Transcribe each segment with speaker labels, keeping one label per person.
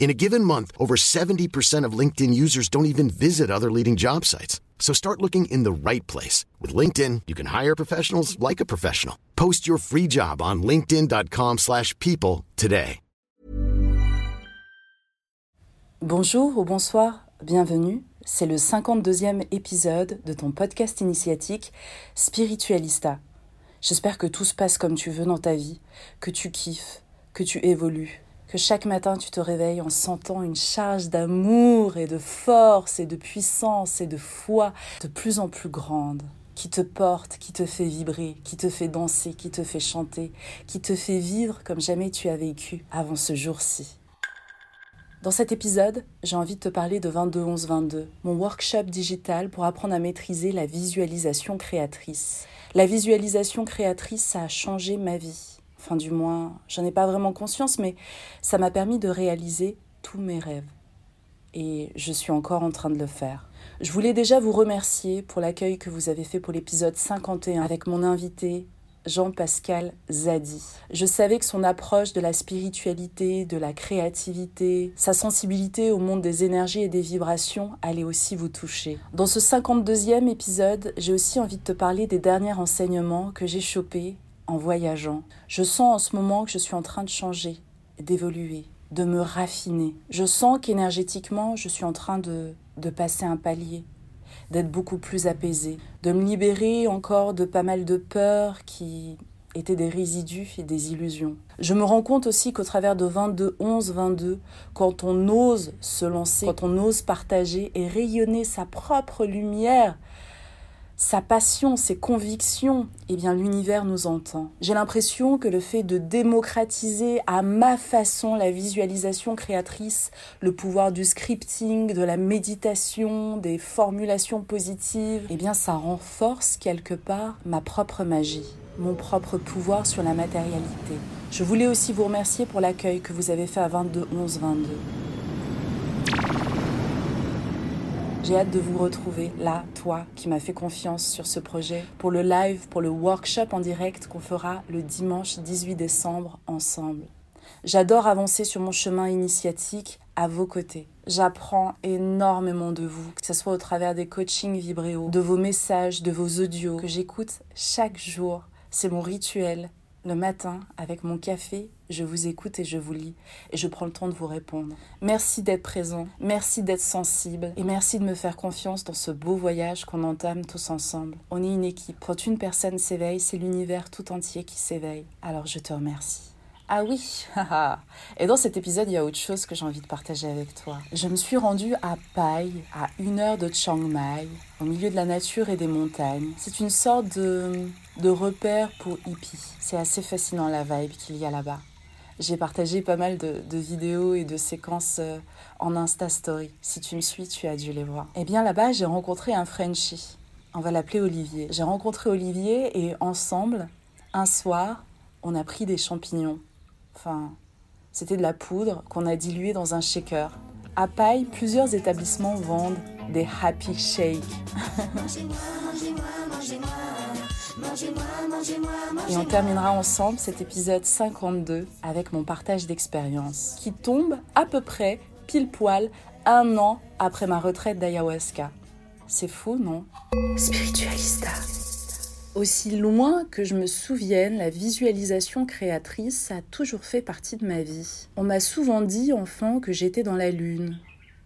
Speaker 1: In a given month, over 70% of LinkedIn users don't even visit other leading job sites. So start looking in the right place. With LinkedIn, you can hire professionals like a professional. Post your free job on linkedin.com slash people today.
Speaker 2: Bonjour ou bonsoir, bienvenue. C'est le 52e épisode de ton podcast initiatique Spiritualista. J'espère que tout se passe comme tu veux dans ta vie, que tu kiffes, que tu évolues, que chaque matin tu te réveilles en sentant une charge d'amour et de force et de puissance et de foi de plus en plus grande, qui te porte, qui te fait vibrer, qui te fait danser, qui te fait chanter, qui te fait vivre comme jamais tu as vécu avant ce jour-ci. Dans cet épisode, j'ai envie de te parler de 22-11-22, mon workshop digital pour apprendre à maîtriser la visualisation créatrice. La visualisation créatrice, ça a changé ma vie. Enfin, du moins, j'en ai pas vraiment conscience, mais ça m'a permis de réaliser tous mes rêves. Et je suis encore en train de le faire. Je voulais déjà vous remercier pour l'accueil que vous avez fait pour l'épisode 51 avec mon invité Jean-Pascal Zadi. Je savais que son approche de la spiritualité, de la créativité, sa sensibilité au monde des énergies et des vibrations allait aussi vous toucher. Dans ce 52e épisode, j'ai aussi envie de te parler des derniers enseignements que j'ai chopés en voyageant. Je sens en ce moment que je suis en train de changer, d'évoluer, de me raffiner. Je sens qu'énergétiquement, je suis en train de, de passer un palier, d'être beaucoup plus apaisée, de me libérer encore de pas mal de peurs qui étaient des résidus et des illusions. Je me rends compte aussi qu'au travers de 22, 11, 22, quand on ose se lancer, quand on ose partager et rayonner sa propre lumière, sa passion, ses convictions, eh bien l'univers nous entend. J'ai l'impression que le fait de démocratiser à ma façon la visualisation créatrice, le pouvoir du scripting, de la méditation, des formulations positives, eh bien ça renforce quelque part ma propre magie, mon propre pouvoir sur la matérialité. Je voulais aussi vous remercier pour l'accueil que vous avez fait à 22 11 22. J'ai hâte de vous retrouver là, toi qui m'as fait confiance sur ce projet, pour le live, pour le workshop en direct qu'on fera le dimanche 18 décembre ensemble. J'adore avancer sur mon chemin initiatique à vos côtés. J'apprends énormément de vous, que ce soit au travers des coachings vibréo, de vos messages, de vos audios que j'écoute chaque jour. C'est mon rituel, le matin, avec mon café, je vous écoute et je vous lis et je prends le temps de vous répondre. Merci d'être présent, merci d'être sensible et merci de me faire confiance dans ce beau voyage qu'on entame tous ensemble. On est une équipe. Quand une personne s'éveille, c'est l'univers tout entier qui s'éveille. Alors je te remercie. Ah oui, et dans cet épisode, il y a autre chose que j'ai envie de partager avec toi. Je me suis rendue à Pai, à une heure de Chiang Mai, au milieu de la nature et des montagnes. C'est une sorte de, de repère pour hippies. C'est assez fascinant la vibe qu'il y a là-bas. J'ai partagé pas mal de, de, vidéos et de séquences euh, en Insta Story. Si tu me suis, tu as dû les voir. Eh bien là-bas, j'ai rencontré un Frenchie. On va l'appeler Olivier. J'ai rencontré Olivier et ensemble, un soir, on a pris des champignons. Enfin, c'était de la poudre qu'on a diluée dans un shaker. À Paille, plusieurs établissements vendent des happy shakes. Et on terminera ensemble cet épisode 52 avec mon partage d'expérience qui tombe à peu près pile poil un an après ma retraite d'ayahuasca. C'est fou, non? Spiritualista. Aussi loin que je me souvienne, la visualisation créatrice a toujours fait partie de ma vie. On m'a souvent dit, enfant, que j'étais dans la lune,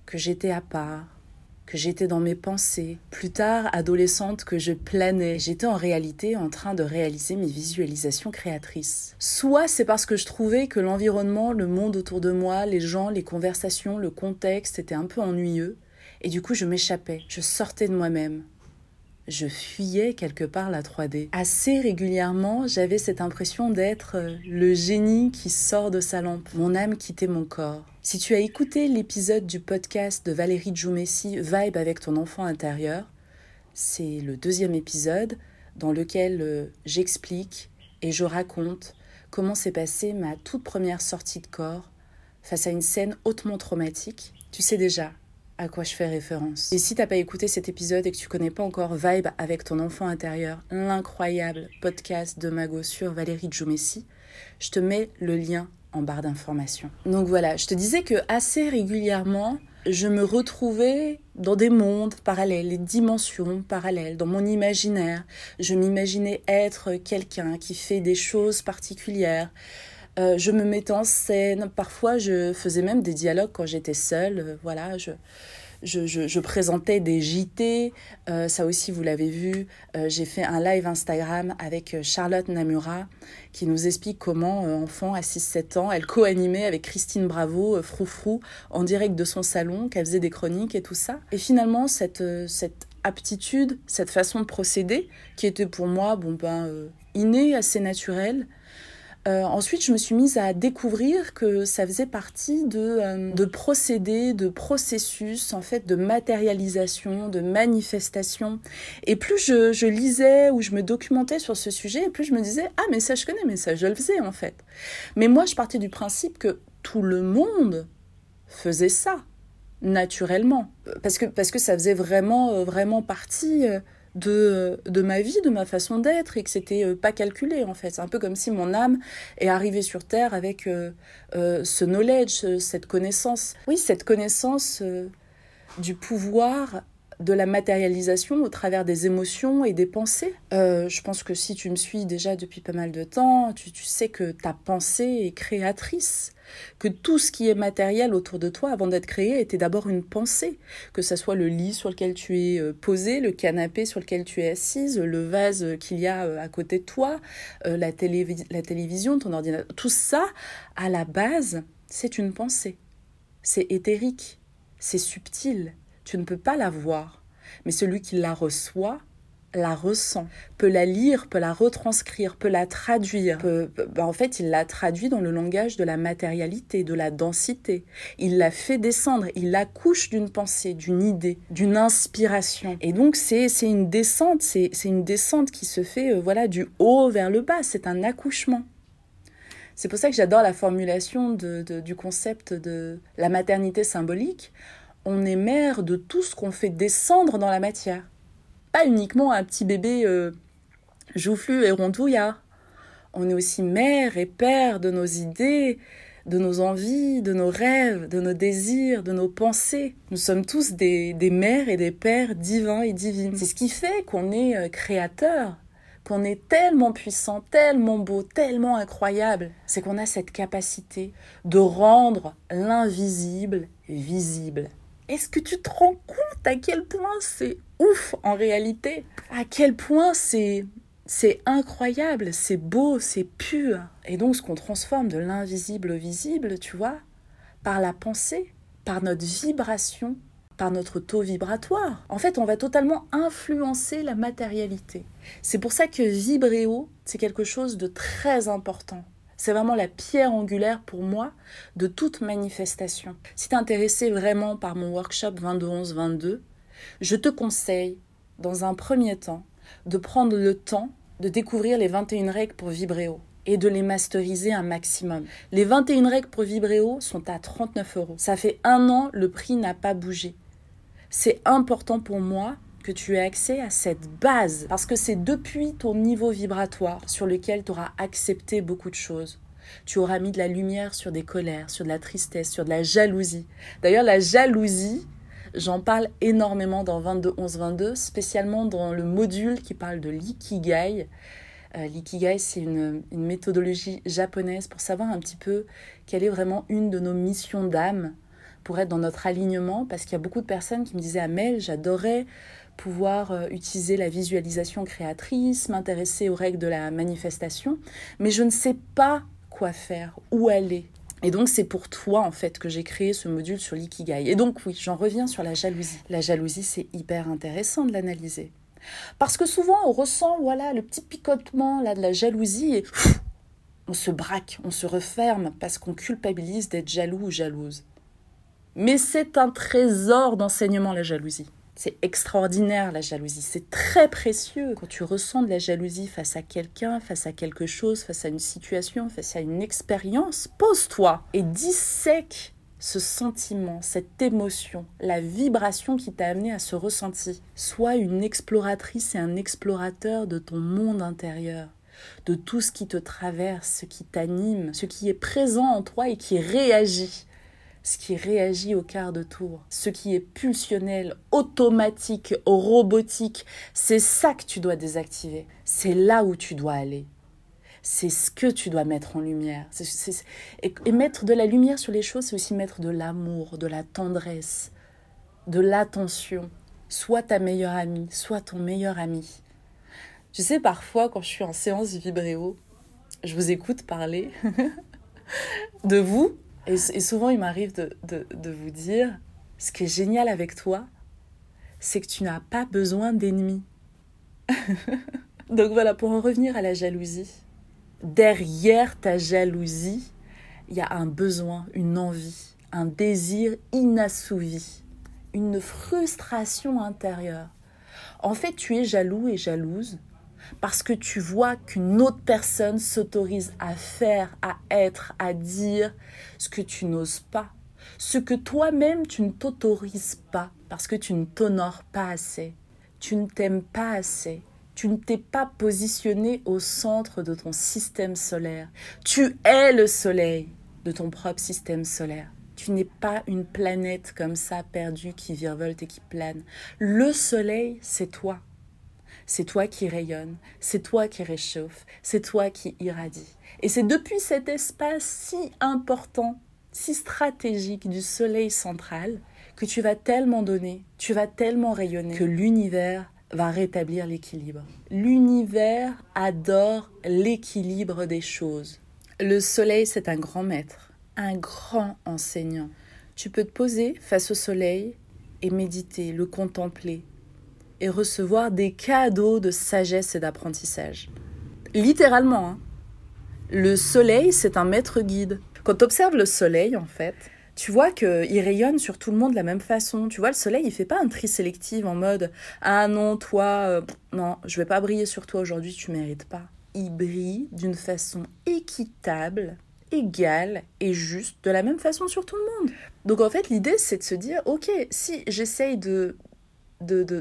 Speaker 2: que j'étais à part, que j'étais dans mes pensées. Plus tard, adolescente, que je planais. J'étais en réalité en train de réaliser mes visualisations créatrices. Soit c'est parce que je trouvais que l'environnement, le monde autour de moi, les gens, les conversations, le contexte étaient un peu ennuyeux. Et du coup, je m'échappais. Je sortais de moi-même je fuyais quelque part la 3D. Assez régulièrement, j'avais cette impression d'être euh, le génie qui sort de sa lampe. Mon âme quittait mon corps. Si tu as écouté l'épisode du podcast de Valérie Djoumessi, Vibe avec ton enfant intérieur, c'est le deuxième épisode dans lequel euh, j'explique et je raconte comment s'est passée ma toute première sortie de corps face à une scène hautement traumatique. Tu sais déjà, à quoi je fais référence. Et si t'as pas écouté cet épisode et que tu connais pas encore Vibe avec ton enfant intérieur, l'incroyable podcast de Mago sur Valérie Djoumessi, je te mets le lien en barre d'informations. Donc voilà, je te disais que assez régulièrement, je me retrouvais dans des mondes parallèles, des dimensions parallèles, dans mon imaginaire. Je m'imaginais être quelqu'un qui fait des choses particulières. Euh, je me mettais en scène. Parfois, je faisais même des dialogues quand j'étais seule. Euh, voilà, je, je, je, présentais des JT. Euh, ça aussi, vous l'avez vu. J'ai fait un live Instagram avec Charlotte Namura qui nous explique comment, enfant à 6-7 ans, elle co-animait avec Christine Bravo, Froufrou, en direct de son salon, qu'elle faisait des chroniques et tout ça. Et finalement, cette, cette aptitude, cette façon de procéder, qui était pour moi, bon ben, innée, assez naturelle, euh, ensuite, je me suis mise à découvrir que ça faisait partie de, euh, de procédés, de processus, en fait, de matérialisation, de manifestation. Et plus je, lisais ou je me documentais sur ce sujet, plus je me disais ah mais ça je connais, mais ça je le faisais en fait. Mais moi, je partais du principe que tout le monde faisait ça naturellement, parce que parce que ça faisait vraiment euh, vraiment partie de, de ma vie, de ma façon d'être, et que c'était euh, pas calculé en fait. C'est un peu comme si mon âme est arrivée sur Terre avec euh, euh, ce knowledge, cette connaissance. Oui, cette connaissance du pouvoir de la matérialisation au travers des émotions et des pensées. je pense que si tu me suis déjà depuis pas mal de temps, tu, tu sais que ta pensée est créatrice que tout ce qui est matériel autour de toi avant d'être créé était d'abord une pensée, que ce soit le lit sur lequel tu es euh, posé, le canapé sur lequel tu es assise, le vase qu'il y a euh, à côté de toi, euh, la, la télévision, ton ordinateur, tout ça, à la base, c'est une pensée. C'est éthérique, c'est subtil, tu ne peux pas la voir, mais celui qui la reçoit la ressent, peut la lire, peut la retranscrire, peut la traduire. Bah, en fait, il la traduit dans le langage de la matérialité, de la densité. Il la fait descendre, il accouche d'une pensée, d'une idée, d'une inspiration. Et donc, c'est une descente, c'est une descente qui se fait euh, voilà du haut vers le bas, c'est un accouchement. C'est pour ça que j'adore la formulation du concept de la maternité symbolique. On est mère de tout ce qu'on fait descendre dans la matière pas uniquement un petit bébé euh, joufflu et rondouillard. On est aussi mère et père de nos idées, de nos envies, de nos rêves, de nos désirs, de nos pensées. Nous sommes tous des, mères et des pères divins et divines. C'est ce qui fait qu'on est euh, créateur, qu'on est tellement puissant, tellement beau, tellement incroyable. C'est qu'on a cette capacité de rendre l'invisible visible. Est-ce que tu te rends compte à quel point c'est ouf en réalité? À quel point c'est c'est incroyable, c'est beau, c'est pur. Et donc ce qu'on transforme de l'invisible au visible, tu vois, par la pensée, par notre vibration, par notre taux vibratoire. En fait, on va totalement influencer la matérialité. C'est pour ça que vibrer haut, c'est quelque chose de très important. C'est vraiment la pierre angulaire pour moi de toute manifestation. Si tu es intéressé vraiment par mon workshop 22-11-22, je te conseille, dans un premier temps, de prendre le temps de découvrir les 21 règles pour vibrer haut et de les masteriser un maximum. Les 21 règles pour vibrer haut sont à 39 euros. Ça fait un an, le prix n'a pas bougé. C'est important pour moi que tu aies accès à cette base, parce que c'est depuis ton niveau vibratoire sur lequel tu auras accepté beaucoup de choses. Tu auras mis de la lumière sur des colères, sur de la tristesse, sur de la jalousie. D'ailleurs, la jalousie, j'en parle énormément dans 22 11 22, spécialement dans le module qui parle de l'ikigai. Euh, l'ikigai, c'est une, une méthodologie japonaise pour savoir un petit peu quelle est vraiment une de nos missions d'âme pour être dans notre alignement, parce qu'il y a beaucoup de personnes qui me disaient Amel, j'adorais pouvoir euh, utiliser la visualisation créatrice, m'intéresser aux règles de la manifestation, mais je ne sais pas quoi faire, où aller. Et donc c'est pour toi en fait que j'ai créé ce module sur l'ikigai. Et donc oui, j'en reviens sur la jalousie. La jalousie, c'est hyper intéressant de l'analyser. Parce que souvent on ressent voilà le petit picotement là de la jalousie et on se braque, on se referme parce qu'on culpabilise d'être jaloux ou jalouse. Mais c'est un trésor d'enseignement la jalousie. C'est extraordinaire la jalousie, c'est très précieux. Quand tu ressens de la jalousie face à quelqu'un, face à quelque chose, face à une situation, face à une expérience, pose-toi et dissèque ce sentiment, cette émotion, la vibration qui t'a amené à ce ressenti. Sois une exploratrice et un explorateur de ton monde intérieur, de tout ce qui te traverse, ce qui t'anime, ce qui est présent en toi et qui réagit ce qui réagit au quart de tour, ce qui est pulsionnel, automatique, robotique, c'est ça que tu dois désactiver. C'est là où tu dois aller. C'est ce que tu dois mettre en lumière. et, mettre de la lumière sur les choses, c'est aussi mettre de l'amour, de la tendresse, de l'attention. Soit ta meilleure amie, soit ton meilleur ami. Tu sais, parfois, quand je suis en séance vibréo, je vous écoute parler de vous et, souvent, il m'arrive de, de, vous dire, ce qui est génial avec toi, c'est que tu n'as pas besoin d'ennemis. Donc voilà, pour en revenir à la jalousie, derrière ta jalousie, il y a un besoin, une envie, un désir inassouvi, une frustration intérieure. En fait, tu es jaloux et jalouse parce que tu vois qu'une autre personne s'autorise à faire, à être, à dire ce que tu n'oses pas, ce que toi-même tu ne t'autorises pas parce que tu ne t'honores pas assez, tu ne t'aimes pas assez, tu ne t'es pas positionné au centre de ton système solaire. Tu es le soleil de ton propre système solaire. Tu n'es pas une planète comme ça perdue qui virevolte et qui plane. Le soleil, c'est toi. C'est toi qui rayonne, c'est toi qui réchauffe, c'est toi qui irradie. Et c'est depuis cet espace si important, si stratégique du soleil central que tu vas tellement donner, tu vas tellement rayonner que l'univers va rétablir l'équilibre. L'univers adore l'équilibre des choses. Le soleil, c'est un grand maître, un grand enseignant. Tu peux te poser face au soleil et méditer, le contempler, et recevoir des cadeaux de sagesse et d'apprentissage. Littéralement, hein. le soleil, c'est un maître guide. Quand tu observes le soleil, en fait, tu vois qu'il rayonne sur tout le monde de la même façon. Tu vois, le soleil, il fait pas un tri sélectif en mode Ah non, toi, euh, non, je vais pas briller sur toi aujourd'hui, tu mérites pas. Il brille d'une façon équitable, égale et juste, de la même façon sur tout le monde. Donc en fait, l'idée, c'est de se dire Ok, si j'essaye de de, de,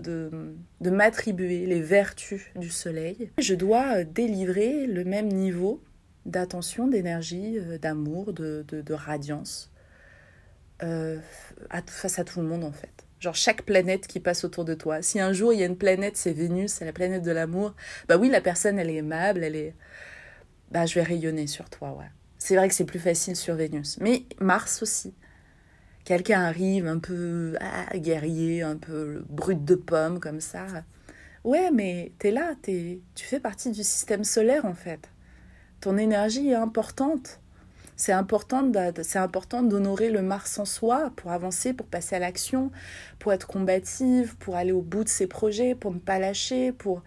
Speaker 2: de, m'attribuer les vertus du soleil, je dois euh, délivrer le même niveau d'attention, d'énergie, euh, d'amour, de, de, radiance euh, face à tout le monde en fait. Genre chaque planète qui passe autour de toi. Si un jour il y a une planète, c'est Vénus, c'est la planète de l'amour, bah oui, la personne elle est aimable, elle est. Bah je vais rayonner sur toi, ouais. C'est vrai que c'est plus facile sur Vénus. Mais Mars aussi quelqu'un arrive un peu ah, guerrier, un peu brut de pomme comme ça. Ouais, mais t'es là, es, tu fais partie du système solaire en fait. Ton énergie est importante. C'est important, c'est important d'honorer le Mars en soi pour avancer, pour passer à l'action, pour être combative, pour aller au bout de ses projets, pour ne pas lâcher, pour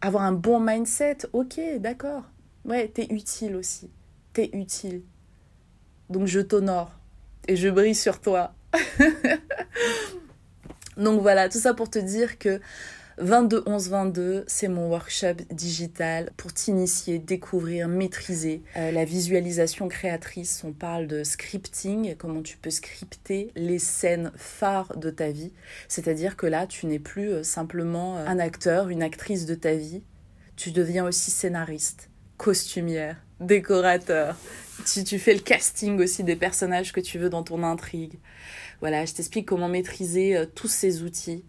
Speaker 2: avoir un bon mindset. Ok, d'accord. Ouais, t'es utile aussi. T'es utile. Donc je t'honore et je brille sur toi. Donc voilà, tout ça pour te dire que 22 11 22, c'est mon workshop digital pour t'initier, découvrir, maîtriser euh, la visualisation créatrice. On parle de scripting, comment tu peux scripter les scènes phares de ta vie. C'est-à-dire que là, tu n'es plus euh, simplement euh, un acteur, une actrice de ta vie. Tu deviens aussi scénariste, costumière, décorateur. Si tu fais le casting aussi des personnages que tu veux dans ton intrigue. Voilà, je t'explique comment maîtriser tous ces outils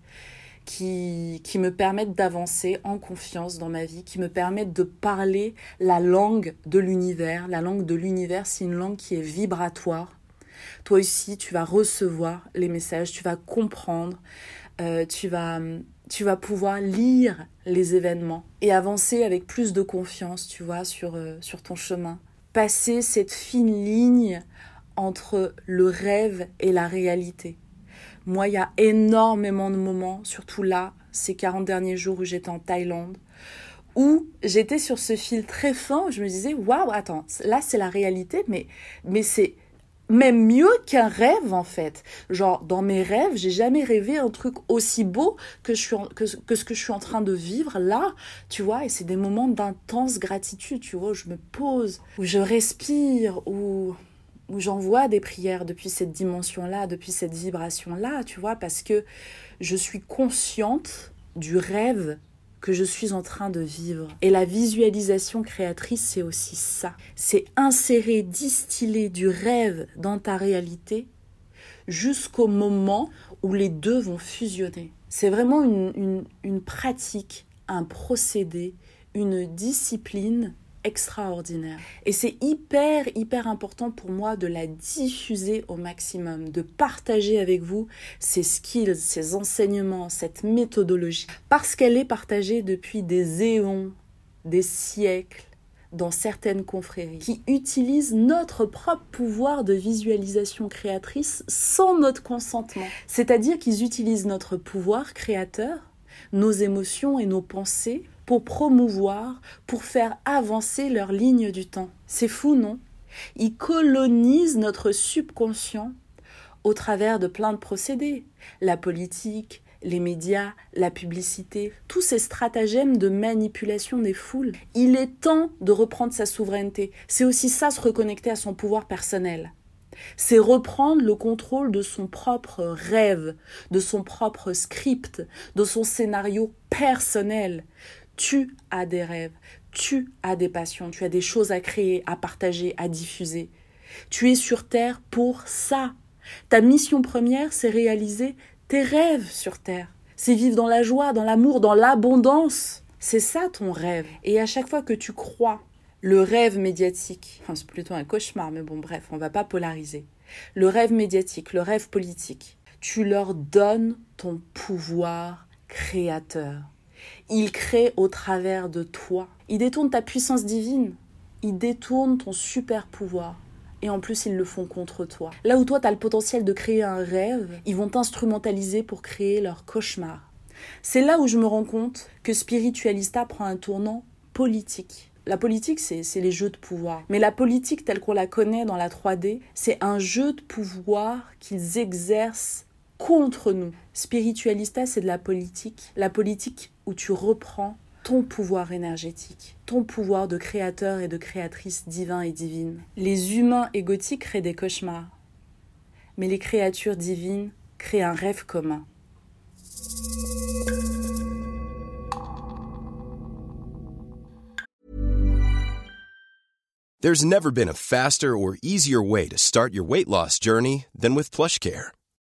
Speaker 2: qui, qui me permettent d'avancer en confiance dans ma vie, qui me permettent de parler la langue de l'univers. La langue de l'univers, c'est une langue qui est vibratoire. Toi aussi, tu vas recevoir les messages, tu vas comprendre, euh, tu, vas, tu vas pouvoir lire les événements et avancer avec plus de confiance, tu vois, sur, euh, sur ton chemin. Passer cette fine ligne entre le rêve et la réalité. Moi, il y a énormément de moments, surtout là, ces 40 derniers jours où j'étais en Thaïlande, où j'étais sur ce fil très fin, où je me disais, waouh, attends, là c'est la réalité, mais, mais c'est même mieux qu'un rêve en fait. Genre, dans mes rêves, j'ai jamais rêvé un truc aussi beau que, ce que je suis en train de vivre là, tu vois, et c'est des moments d'intense gratitude, tu vois, où je me pose, où je respire, où où j'envoie des prières depuis cette dimension-là, depuis cette vibration-là, tu vois, parce que je suis consciente du rêve que je suis en train de vivre. Et la visualisation créatrice, c'est aussi ça. C'est insérer, distiller du rêve dans ta réalité jusqu'au moment où les deux vont fusionner. C'est vraiment une, une pratique, un procédé, une discipline extraordinaire. Et c'est hyper, hyper important pour moi de la diffuser au maximum, de partager avec vous ces skills, ces enseignements, cette méthodologie, parce qu'elle est partagée depuis des éons, des siècles dans certaines confréries qui utilisent notre propre pouvoir de visualisation créatrice sans notre consentement. C'est-à-dire qu'ils utilisent notre pouvoir créateur, nos émotions et nos pensées pour promouvoir, pour faire avancer leur ligne du temps. C'est fou, non? Ils colonisent notre subconscient au travers de plein de procédés. La politique, les médias, la publicité, tous ces stratagèmes de manipulation des foules. Il est temps de reprendre sa souveraineté. C'est aussi ça, se reconnecter à son pouvoir personnel. C'est reprendre le contrôle de son propre rêve, de son propre script, de son scénario personnel. Tu as des rêves, tu as des passions, tu as des choses à créer, à partager, à diffuser. Tu es sur Terre pour ça. Ta mission première, c'est réaliser tes rêves sur Terre. C'est vivre dans la joie, dans l'amour, dans l'abondance. C'est ça ton rêve. Et à chaque fois que tu crois le rêve médiatique, enfin c'est plutôt un cauchemar, mais bon bref, on va pas polariser. Le rêve médiatique, le rêve politique, tu leur donnes ton pouvoir créateur. Il crée au travers de toi. Il détourne ta puissance divine. Il détourne ton super pouvoir. Et en plus, ils le font contre toi. Là où toi, tu as le potentiel de créer un rêve, ils vont t'instrumentaliser pour créer leur cauchemar. C'est là où je me rends compte que Spiritualista prend un tournant politique. La politique, c'est les jeux de pouvoir. Mais la politique telle qu'on la connaît dans la 3D, c'est un jeu de pouvoir qu'ils exercent contre nous. Spiritualista, c'est de la politique. La politique où tu reprends ton pouvoir énergétique, ton pouvoir de créateur et de créatrice divin et divine. Les humains égotiques créent des cauchemars, mais les créatures divines créent un rêve commun.
Speaker 3: There's never been a faster or easier way to start your weight loss journey than with PlushCare.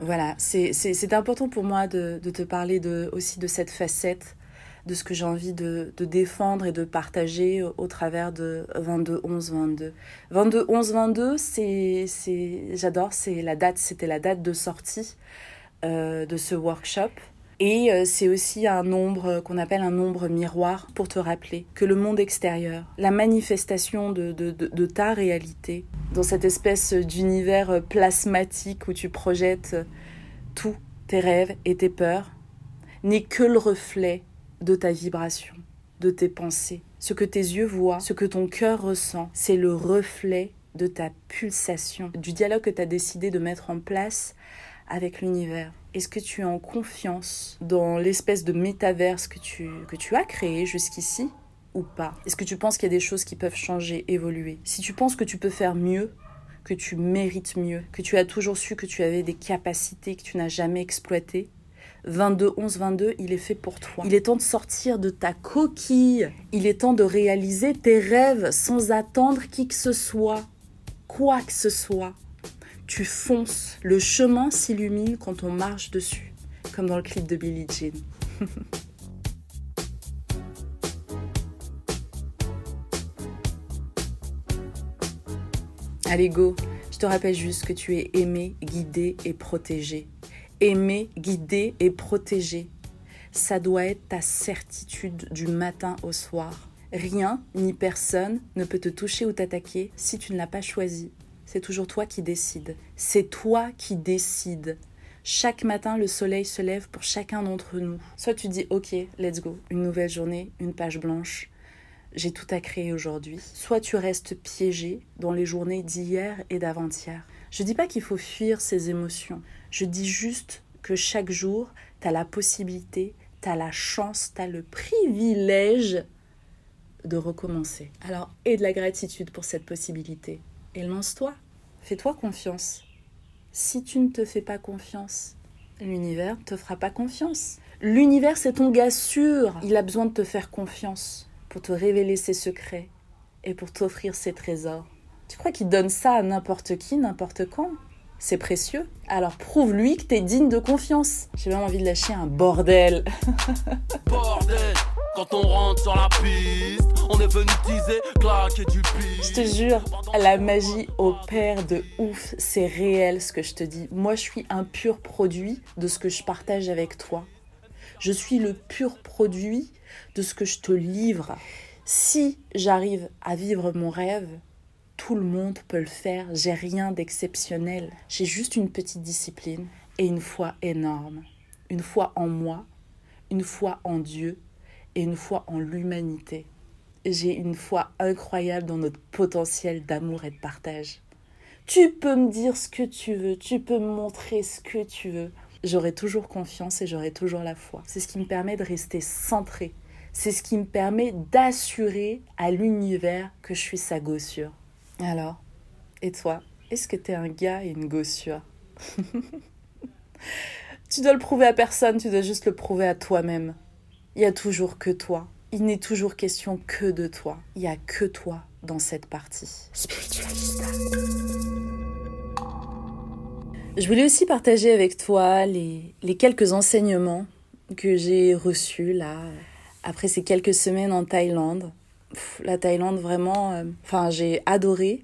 Speaker 2: Voilà, c'est important pour moi de, de, te parler de, aussi de cette facette, de ce que j'ai envie de, de, défendre et de partager au, travers de 22 11 22. 22 11 22, c'est j'adore, c'est la date, c'était la date de sortie euh, de ce workshop. Et euh, c'est aussi un nombre qu'on appelle un nombre miroir pour te rappeler que le monde extérieur, la manifestation de, ta réalité, dans cette espèce d'univers plasmatique où tu projettes tous tes rêves et tes peurs, n'est que le reflet de ta vibration, de tes pensées. Ce que tes yeux voient, ce que ton cœur ressent, c'est le reflet de ta pulsation, du dialogue que tu as décidé de mettre en place avec l'univers Est-ce que tu es en confiance dans l'espèce de métaverse que tu, que tu as créé jusqu'ici ou pas? Est-ce que tu penses qu'il y a des choses qui peuvent changer, évoluer? Si tu penses que tu peux faire mieux, que tu mérites mieux, que tu as toujours su que tu avais des capacités que tu n'as jamais exploitées, 22 11 22, il est fait pour toi. Il est temps de sortir de ta coquille. Il est temps de réaliser tes rêves sans attendre qui que ce soit, quoi que ce soit tu fonces. Le chemin s'illumine quand on marche dessus, comme dans le clip de Billie Jean. Allez, go. Je te rappelle juste que tu es aimé, guidé et protégé. Aimé, guidé et protégé. Ça doit être ta certitude du matin au soir. Rien ni personne ne peut te toucher ou t'attaquer si tu ne l'as pas choisi c'est toujours toi qui décides. C'est toi qui décides. Chaque matin, le soleil se lève pour chacun d'entre nous. Soit tu dis OK, let's go, une nouvelle journée, une page blanche, j'ai tout à créer aujourd'hui. Soit tu restes piégé dans les journées d'hier et d'avant-hier. Je dis pas qu'il faut fuir ces émotions. Je dis juste que chaque jour, tu as la possibilité, tu as la chance, tu as le privilège de recommencer. Alors, et de la gratitude pour cette possibilité et lance-toi. Fais-toi confiance. Si tu ne te fais pas confiance, l'univers ne te fera pas confiance. L'univers, c'est ton gars sûr. Il a besoin de te faire confiance pour te révéler ses secrets et pour t'offrir ses trésors. Tu crois qu'il donne ça à n'importe qui, n'importe quand? C'est précieux. Alors prouve-lui que t'es digne de confiance. J'ai vraiment envie de lâcher un bordel.
Speaker 4: bordel quand on rentre sur la piste, on est venu claquer du
Speaker 2: Je te jure, la magie opère de ouf. C'est réel ce que je te dis. Moi, je suis un pur produit de ce que je partage avec toi. Je suis le pur produit de ce que je te livre. Si j'arrive à vivre mon rêve, tout le monde peut le faire. J'ai rien d'exceptionnel. J'ai juste une petite discipline et une foi énorme. Une foi en moi, une foi en Dieu et une foi en l'humanité. J'ai une foi incroyable dans notre potentiel d'amour et de partage. Tu peux me dire ce que tu veux, tu peux me montrer ce que tu veux. J'aurai toujours confiance et j'aurai toujours la foi. C'est ce qui me permet de rester centré. C'est ce qui me permet d'assurer à l'univers que je suis sa gossure. Alors, et toi, est-ce que tu es un gars et une gossure? Tu dois le prouver à personne, tu dois juste le prouver à toi-même. Il n'y a toujours que toi. Il n'est toujours question que de toi. Il n'y a que toi dans cette partie. Spiritualista. Je voulais aussi partager avec toi les, les quelques enseignements que j'ai reçus là, après ces quelques semaines en Thaïlande. la Thaïlande, vraiment, euh, enfin, j'ai adoré.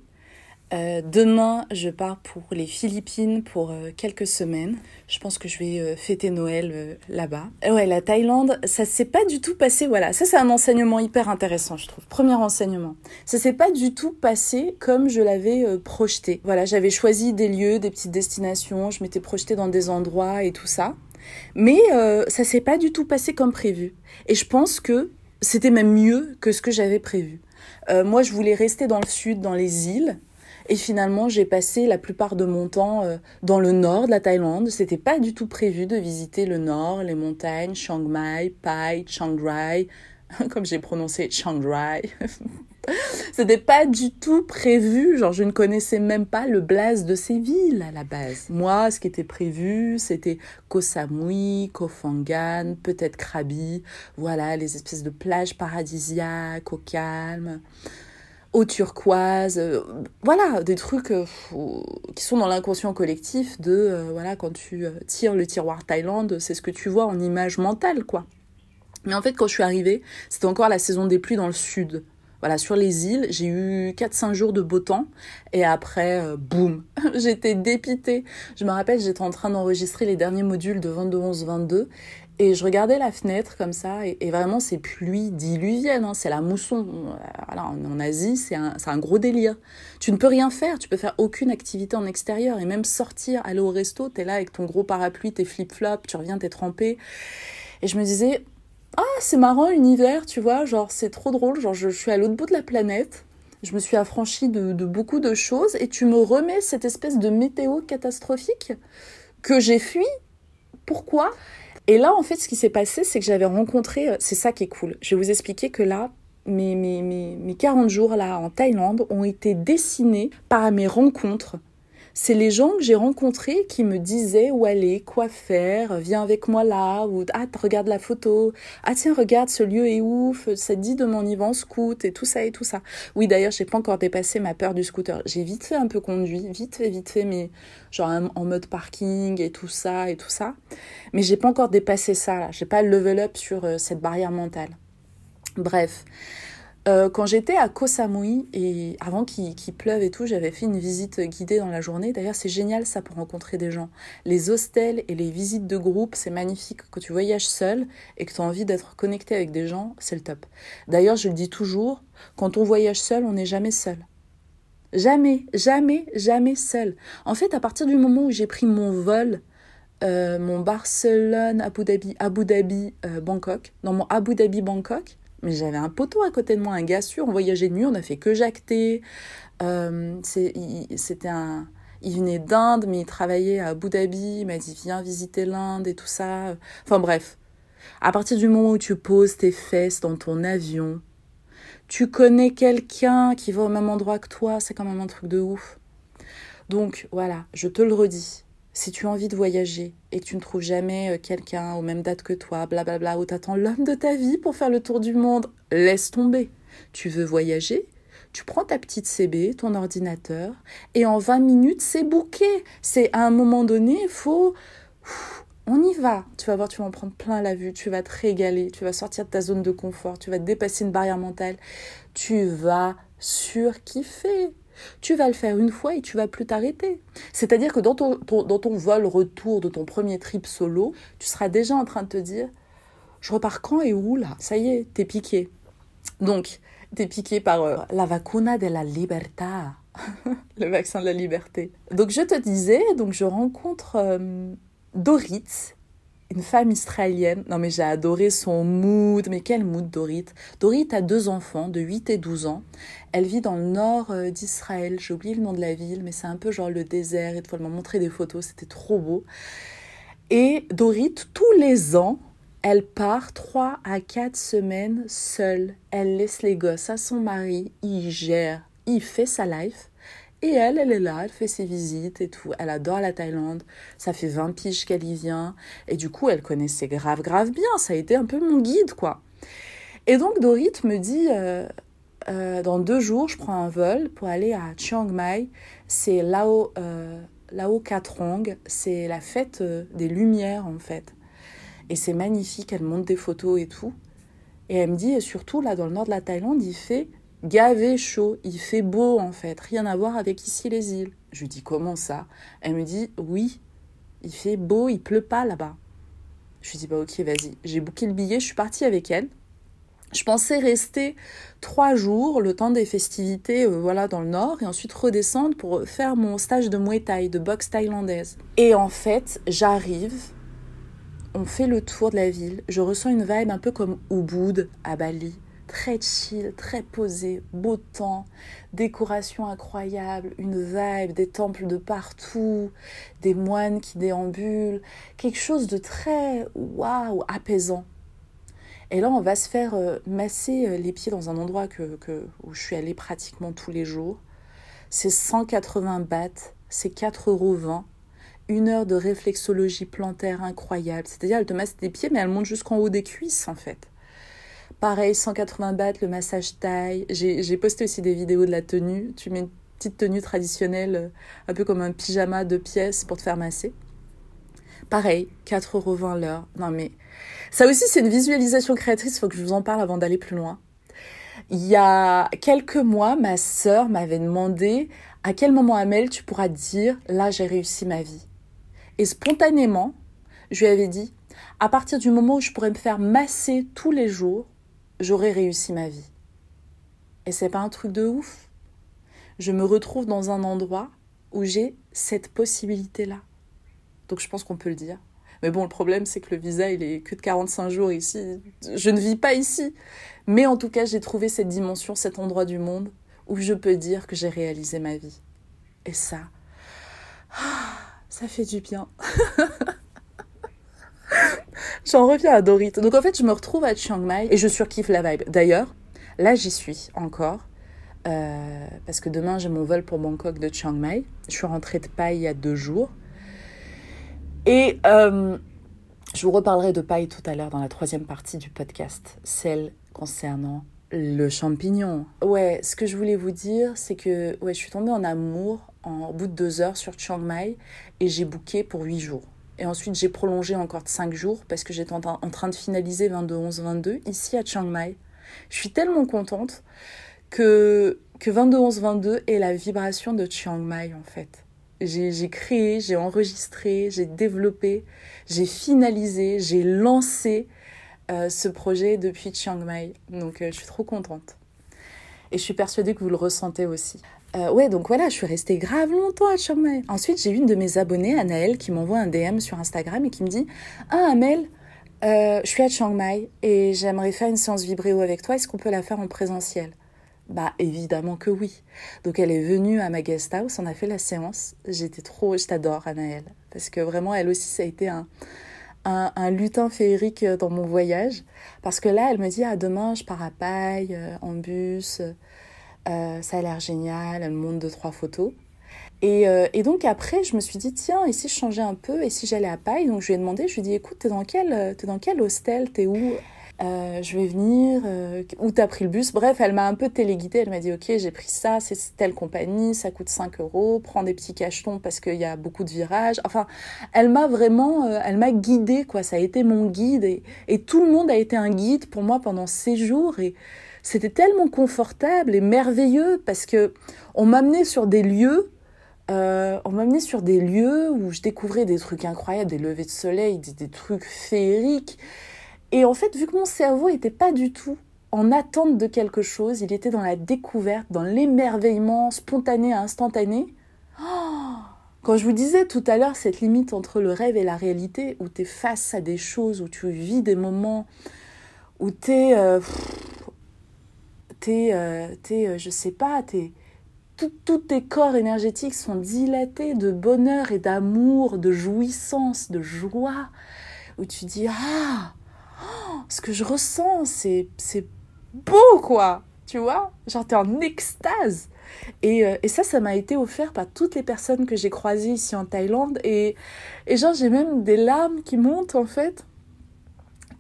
Speaker 2: Euh, demain, je pars pour les Philippines pour euh, quelques semaines. Je pense que je vais euh, fêter Noël là-bas. ouais, la Thaïlande, ça s'est pas du tout passé. Voilà, ça c'est un enseignement hyper intéressant, je trouve. Premier enseignement. Ça s'est pas du tout passé comme je l'avais projeté. Voilà, j'avais choisi des lieux, des petites destinations. Je m'étais projetée dans des endroits et tout ça. Mais ça s'est pas du tout passé comme prévu. Et je pense que c'était même mieux que ce que j'avais prévu. moi, je voulais rester dans le sud, dans les îles. Et finalement, j'ai passé la plupart de mon temps euh, dans le nord de la Thaïlande. C'était pas du tout prévu de visiter le nord, les montagnes, Chiang Mai, Pai, Chiang Rai, comme j'ai prononcé Chiang Rai. C'était pas du tout prévu, genre je ne connaissais même pas le blaze de ces villes à la base. Moi, ce qui était prévu, c'était Koh Samui, Koh Phangan, peut-être Krabi, voilà, les espèces de plages paradisiaques au calme, eau turquoise, euh, voilà, des trucs euh, qui sont dans l'inconscient collectif de, euh, voilà, quand tu tires le tiroir Thaïlande, c'est ce que tu vois en image mentale, quoi. Mais en fait, quand je suis arrivée, c'était encore la saison des pluies dans le sud. Voilà, sur les îles, j'ai eu 4-5 jours de beau temps et après, boum, j'étais dépitée. Je me rappelle, j'étais en train d'enregistrer les derniers modules de 22-11-22 et je regardais la fenêtre comme ça et, vraiment ces pluies diluviennes, hein, c'est la mousson. Voilà, en, Asie, c'est un, gros délire. Tu ne peux rien faire, tu peux faire aucune activité en extérieur et même sortir, aller au resto, t'es là avec ton gros parapluie, tes flip-flops, tu reviens, t'es trempé. Et je me disais, ah, c'est marrant l'univers, tu vois, genre c'est trop drôle, genre je, suis à l'autre bout de la planète, je me suis affranchie de, beaucoup de choses et tu me remets cette espèce de météo catastrophique que j'ai fui. Pourquoi? Et là, en fait, ce qui s'est passé, c'est que j'avais rencontré, euh, c'est ça qui est cool. Je vais vous expliquer que là, mes, mes, mes, mes 40 jours là en Thaïlande ont été dessinés par mes rencontres c'est les gens que j'ai rencontrés qui me disaient où aller, quoi faire, viens avec moi là, ou ah, regarde la photo, ah tiens, regarde, ce lieu est ouf, ça dit de mon y va en scoot, et tout ça, et tout ça. Oui, d'ailleurs, j'ai pas encore dépassé ma peur du scooter. J'ai vite fait un peu conduit, vite fait, vite fait, mais genre en mode parking et tout ça, et tout ça. Mais j'ai pas encore dépassé ça, là. J'ai pas level up sur euh, cette barrière mentale. Bref. Euh, quand j'étais à Koh Samui, et avant qu'il pleuve et tout, j'avais fait une visite guidée dans la journée. D'ailleurs, c'est génial ça pour rencontrer des gens. Les hostels et les visites de groupe, c'est magnifique. Quand tu voyages seul et que tu as envie d'être connecté avec des gens, c'est le top. D'ailleurs, je le dis toujours, quand on voyage seul, on n'est jamais seul. Jamais, jamais, jamais seul. En fait, à partir du moment où j'ai pris mon vol, euh, mon Barcelone, Abu Dhabi, Abu Dhabi, euh, Bangkok, dans mon Abu Dhabi, Bangkok, mais j'avais un poteau à côté de moi, un gars sûr. On voyageait de nuit, on a fait que jacter. Euh, c'était un. Il venait d'Inde, mais il travaillait à Abu Dhabi. Il m'a dit Viens visiter l'Inde et tout ça. Enfin bref. À partir du moment où tu poses tes fesses dans ton avion, tu connais quelqu'un qui va au même endroit que toi, c'est quand même un truc de ouf. Donc voilà, je te le redis. Si tu as envie de voyager et que tu ne trouves jamais euh, quelqu'un aux mêmes dates que toi, blablabla, ou t'attends l'homme de ta vie pour faire le tour du monde, laisse tomber. Tu veux voyager tu prends ta petite CB, ton ordinateur, et en 20 minutes, c'est bouqué. C'est à un moment donné, il faut. On y va. Tu vas voir, tu vas en prendre plein la vue, tu vas te régaler, tu vas sortir de ta zone de confort, tu vas dépasser une barrière mentale, tu vas surkiffer. Tu vas le faire une fois et tu vas plus t'arrêter. C'est-à-dire que dans ton, dans ton vol retour de ton premier trip solo, tu seras déjà en train de te dire Je repars quand et où là? Ça y est, t'es piqué. Donc, t'es piqué par euh, la vacuna de la libertà, le vaccin de la liberté. Donc, je te disais, donc je rencontre euh, Dorit, une femme israélienne. Non mais j'ai adoré son mood. Mais quel mood Dorit? Dorit a deux enfants de 8 et 12 ans. Elle vit dans le nord euh, d'Israël. J'ai oublié le nom de la ville, mais c'est un peu genre le désert et tout. Elle m'a montré des photos, c'était trop beau. Et Dorit, tous les ans, elle part 3 à 4 semaines seule. Elle laisse les gosses à son mari, il gère, il fait sa life. Et elle, elle est là, elle fait ses visites et tout. Elle adore la Thaïlande. Ça fait 20 piges qu'elle y vient. Et du coup, elle connaissait grave, grave bien. Ça a été un peu mon guide, quoi. Et donc, Dorit me dit, euh, euh, dans deux jours, je prends un vol pour aller à Chiang Mai. C'est Lao, euh, Lao Katrong. C'est la fête des Lumières, en fait. Et c'est magnifique. Elle monte des photos et tout. Et elle me dit, et surtout, là, dans le nord de la Thaïlande, il fait gavé chaud, il fait beau en fait, rien à voir avec ici les îles. Je lui dis comment ça? Elle me dit oui, il fait beau, il pleut pas là-bas. Je lui dis bah ok vas-y, j'ai booké le billet, je suis partie avec elle. Je pensais rester trois jours, le temps des festivités, euh, voilà, dans le nord, et ensuite redescendre pour faire mon stage de Muay Thai, de boxe thaïlandaise. Et en fait, j'arrive, on fait le tour de la ville, je ressens une vibe un peu comme Ubud à Bali très chill, très posé, beau temps, décoration incroyable, une vibe, des temples de partout, des moines qui déambulent, quelque chose de très waouh, apaisant. Et là, on va se faire euh, masser euh, les pieds dans un endroit que, que, où je suis allée pratiquement tous les jours. C'est 180 bahts, c'est 4,20 euros. Une heure de réflexologie plantaire incroyable. C'est-à-dire, elle te masse tes pieds, mais elle monte jusqu'en haut des cuisses, en fait. Pareil, 180 bahts, le massage taille. J'ai posté aussi des vidéos de la tenue. Tu mets une petite tenue traditionnelle, euh, un peu comme un pyjama de pièces pour te faire masser. Pareil, 4,20 euros l'heure. Non mais ça aussi c'est une visualisation créatrice, faut que je vous en parle avant d'aller plus loin. Il y a quelques mois, ma sœur m'avait demandé à quel moment Amel tu pourras dire là j'ai réussi ma vie. Et spontanément, je lui avais dit à partir du moment où je pourrais me faire masser tous les jours, j'aurais réussi ma vie. Et c'est pas un truc de ouf. Je me retrouve dans un endroit où j'ai cette possibilité-là. Donc je pense qu'on peut le dire. Mais bon, le problème, c'est que le visa, il est que de 45 jours ici. Je ne vis pas ici. Mais en tout cas, j'ai trouvé cette dimension, cet endroit du monde où je peux dire que j'ai réalisé ma vie. Et ça, ça fait du bien. J'en reviens à Dorit. Donc en fait, je me retrouve à Chiang Mai et je surkiffe la vibe. D'ailleurs, là, j'y suis encore. Euh, parce que demain, j'ai mon vol pour Bangkok de Chiang Mai. Je suis rentrée de Pai il y a deux jours. Et euh, je vous reparlerai de paille tout à l'heure dans la troisième partie du podcast, celle concernant le champignon. Ouais, ce que je voulais vous dire, c'est que ouais, je suis tombée en amour en, au bout de deux heures sur Chiang Mai et j'ai booké pour huit jours. Et ensuite, j'ai prolongé encore de cinq jours parce que j'étais en, en, train de finaliser 22-11-22 ici à Chiang Mai. Je suis tellement contente que, que 22-11-22 est la vibration de Chiang Mai en fait. J'ai créé, j'ai enregistré, j'ai développé, j'ai finalisé, j'ai lancé euh, ce projet depuis Chiang Mai. Donc euh, je suis trop contente. Et je suis persuadée que vous le ressentez aussi. Euh, ouais, donc voilà, je suis restée grave longtemps à Chiang Mai. Ensuite, j'ai une de mes abonnées, Anaëlle, qui m'envoie un DM sur Instagram et qui me dit Ah, Amel, euh, je suis à Chiang Mai et j'aimerais faire une séance vibréo avec toi. Est-ce qu'on peut la faire en présentiel? Bah évidemment que oui. Donc elle est venue à ma guest house, on a fait la séance. J'étais trop, je t'adore Anaëlle, parce que vraiment elle aussi ça a été un, un, un, lutin féerique dans mon voyage. Parce que là elle me dit ah demain je pars à Paille euh, en bus, euh, ça a l'air génial, elle me montre deux trois photos. Et, euh, et, donc après je me suis dit tiens et si je changeais un peu et si j'allais à Paille donc je lui ai demandé je lui ai dit écoute t'es dans quel t'es dans quel hostel? T'es où? Euh, je vais venir, euh, où t'as pris le bus? Bref, elle m'a un peu téléguidée. Elle m'a dit, ok, j'ai pris ça, c'est telle compagnie, ça coûte 5 euros, prends des petits cachetons parce qu'il y a beaucoup de virages. Enfin, elle m'a vraiment, euh, elle m'a guidée, quoi. Ça a été mon guide et, et, tout le monde a été un guide pour moi pendant ces jours et c'était tellement confortable et merveilleux parce que on m'amenait sur des lieux euh, on m'a amené sur des lieux où je découvrais des trucs incroyables, des levées de soleil, des, des trucs féeriques. Et en fait, vu que mon cerveau n'était pas du tout en attente de quelque chose, il était dans la découverte, dans l'émerveillement spontané, instantané. Oh Quand je vous disais tout à l'heure cette limite entre le rêve et la réalité, où tu es face à des choses, où tu vis des moments, où tu es, euh, t'es, euh, euh, je sais pas, t'es, tous tes corps énergétiques sont dilatés de bonheur et d'amour, de jouissance, de joie, où tu dis Ah, ce que je ressens, c'est, c'est beau, quoi. Tu vois Genre, t'es en extase. Et, euh, et ça, ça m'a été offert par toutes les personnes que j'ai croisées ici en Thaïlande. Et, et genre, j'ai même des larmes qui montent, en fait.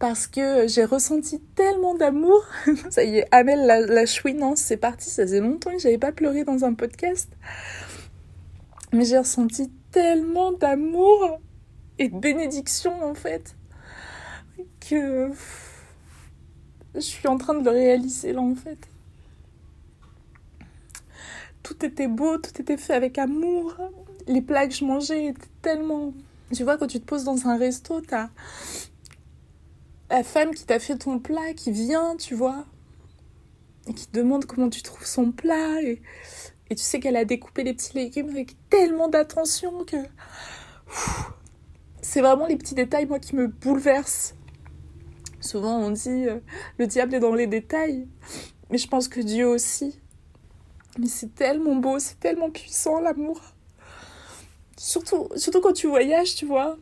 Speaker 2: Parce que j'ai ressenti tellement d'amour. ça y est, Amel, la, chouinance, c'est parti. Ça faisait longtemps que j'avais pas pleuré dans un podcast. Mais j'ai ressenti tellement d'amour et de bénédiction, en fait que je suis en train de le réaliser là en fait. Tout était beau, tout était fait avec amour. Les plats que je mangeais étaient tellement... Tu vois, quand tu te poses dans un resto, t'as la femme qui t'a fait ton plat qui vient, tu vois, et qui demande comment tu trouves son plat. Et, et tu sais qu'elle a découpé les petits légumes avec tellement d'attention que... C'est vraiment les petits détails, moi, qui me bouleversent. Souvent on dit euh, le diable est dans les détails, mais je pense que Dieu aussi. Mais c'est tellement beau, c'est tellement puissant l'amour. Surtout, surtout quand tu voyages, tu vois.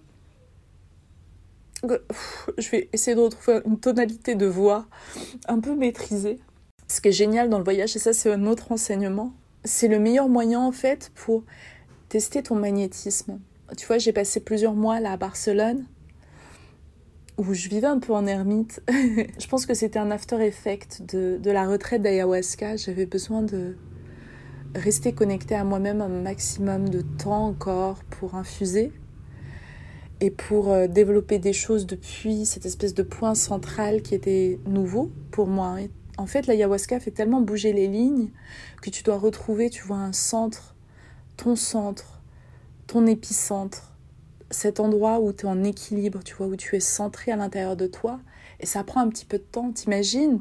Speaker 2: Je vais essayer de retrouver une tonalité de voix un peu maîtrisée. Ce qui est génial dans le voyage, et ça c'est un autre enseignement, c'est le meilleur moyen en fait pour tester ton magnétisme. Tu vois, j'ai passé plusieurs mois là à Barcelone où je vivais un peu en ermite. je pense que c'était un after effect de, de la retraite d'ayahuasca. J'avais besoin de rester connectée à moi-même un maximum de temps encore pour infuser et pour euh, développer des choses depuis cette espèce de point central qui était nouveau pour moi. En fait, l'ayahuasca fait tellement bouger les lignes que tu dois retrouver, tu vois, un centre, ton centre, ton épicentre, cet endroit où tu es en équilibre, tu vois, où tu es centré à l'intérieur de toi. Et ça prend un petit peu de temps, t'imagines?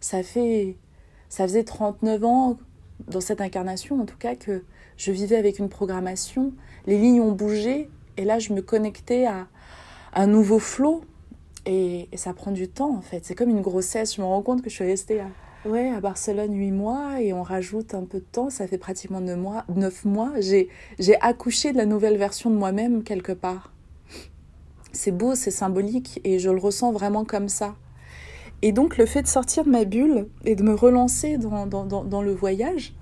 Speaker 2: Ça fait. Ça faisait 39 ans, dans cette incarnation en tout cas, que je vivais avec une programmation. Les lignes ont bougé, et là je me connectais à un nouveau flot. Et, ça prend du temps en fait. C'est comme une grossesse. Je me rends compte que je suis restée à, ouais, à Barcelone 8 mois et on rajoute un peu de temps. Ça fait pratiquement 9 mois. 9 mois. J'ai, j'ai accouché de la nouvelle version de moi-même quelque part. C'est beau, c'est symbolique et je le ressens vraiment comme ça. Et donc le fait de sortir de ma bulle et de me relancer dans, dans, dans, dans le voyage,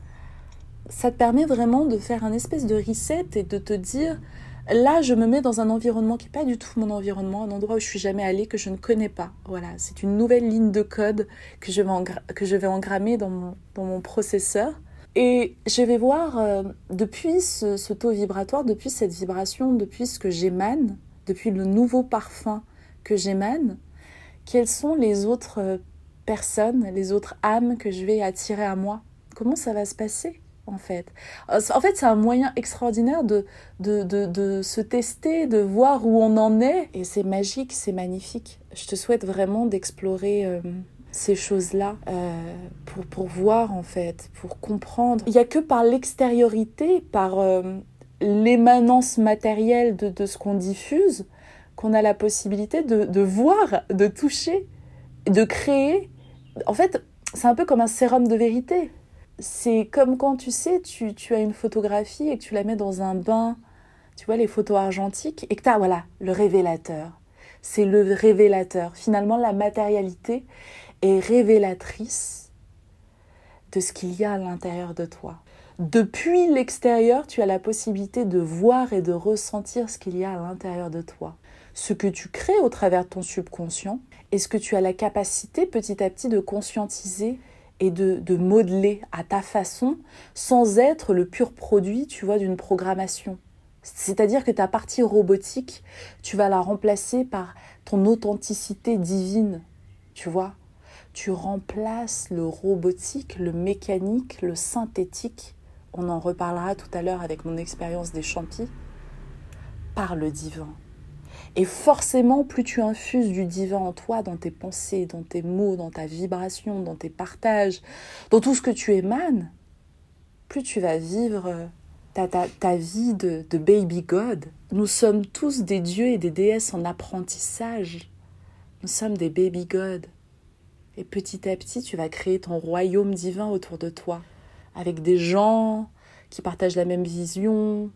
Speaker 2: ça te permet vraiment de faire un espèce de reset et de te dire Là, je me mets dans un environnement qui n'est pas du tout mon environnement, un endroit où je suis jamais allée, que je ne connais pas. Voilà, c'est une nouvelle ligne de code que je vais, vais engrammer dans mon, processeur. Et je vais voir, euh, depuis ce, taux vibratoire, depuis cette vibration, depuis ce que j'émane, depuis le nouveau parfum que j'émane, quelles sont les autres euh, personnes, les autres âmes que je vais attirer à moi? Comment ça va se passer? En fait. Euh, en fait, c'est un moyen extraordinaire de, de, de, se tester, de voir où on en est. Et c'est magique, c'est magnifique. Je te souhaite vraiment d'explorer euh, ces choses-là euh, pour, pour voir, en fait, pour comprendre. Il n'y a que par l'extériorité, par l'émanence matérielle de, de ce qu'on diffuse, qu'on a la possibilité de, de voir, de toucher, de créer. En fait, c'est un peu comme un sérum de vérité c'est comme quand tu sais, tu, tu, as une photographie et que tu la mets dans un bain, tu vois, les photos argentiques, et que tu as, voilà, le révélateur. C'est le révélateur. Finalement, la matérialité est révélatrice de ce qu'il y a à l'intérieur de toi. Depuis l'extérieur, tu as la possibilité de voir et de ressentir ce qu'il y a à l'intérieur de toi. Ce que tu crées au travers de ton subconscient et ce que tu as la capacité petit à petit de conscientiser et de, modeler à ta façon sans être le pur produit, tu vois, d'une programmation. C'est-à-dire que ta partie robotique, tu vas la remplacer par ton authenticité divine, tu vois. Tu remplaces le robotique, le mécanique, le synthétique, on en reparlera tout à l'heure avec mon expérience des champis, par le divin. Et forcément, plus tu infuses du divin en toi, dans tes pensées, dans tes mots, dans ta vibration, dans tes partages, dans tout ce que tu émanes, plus tu vas vivre euh, ta, ta, ta vie de, de baby God. Nous sommes tous des dieux et des déesses en apprentissage. Nous sommes des baby God. Et petit à petit, tu vas créer ton royaume divin autour de toi, avec des gens qui partagent la même vision,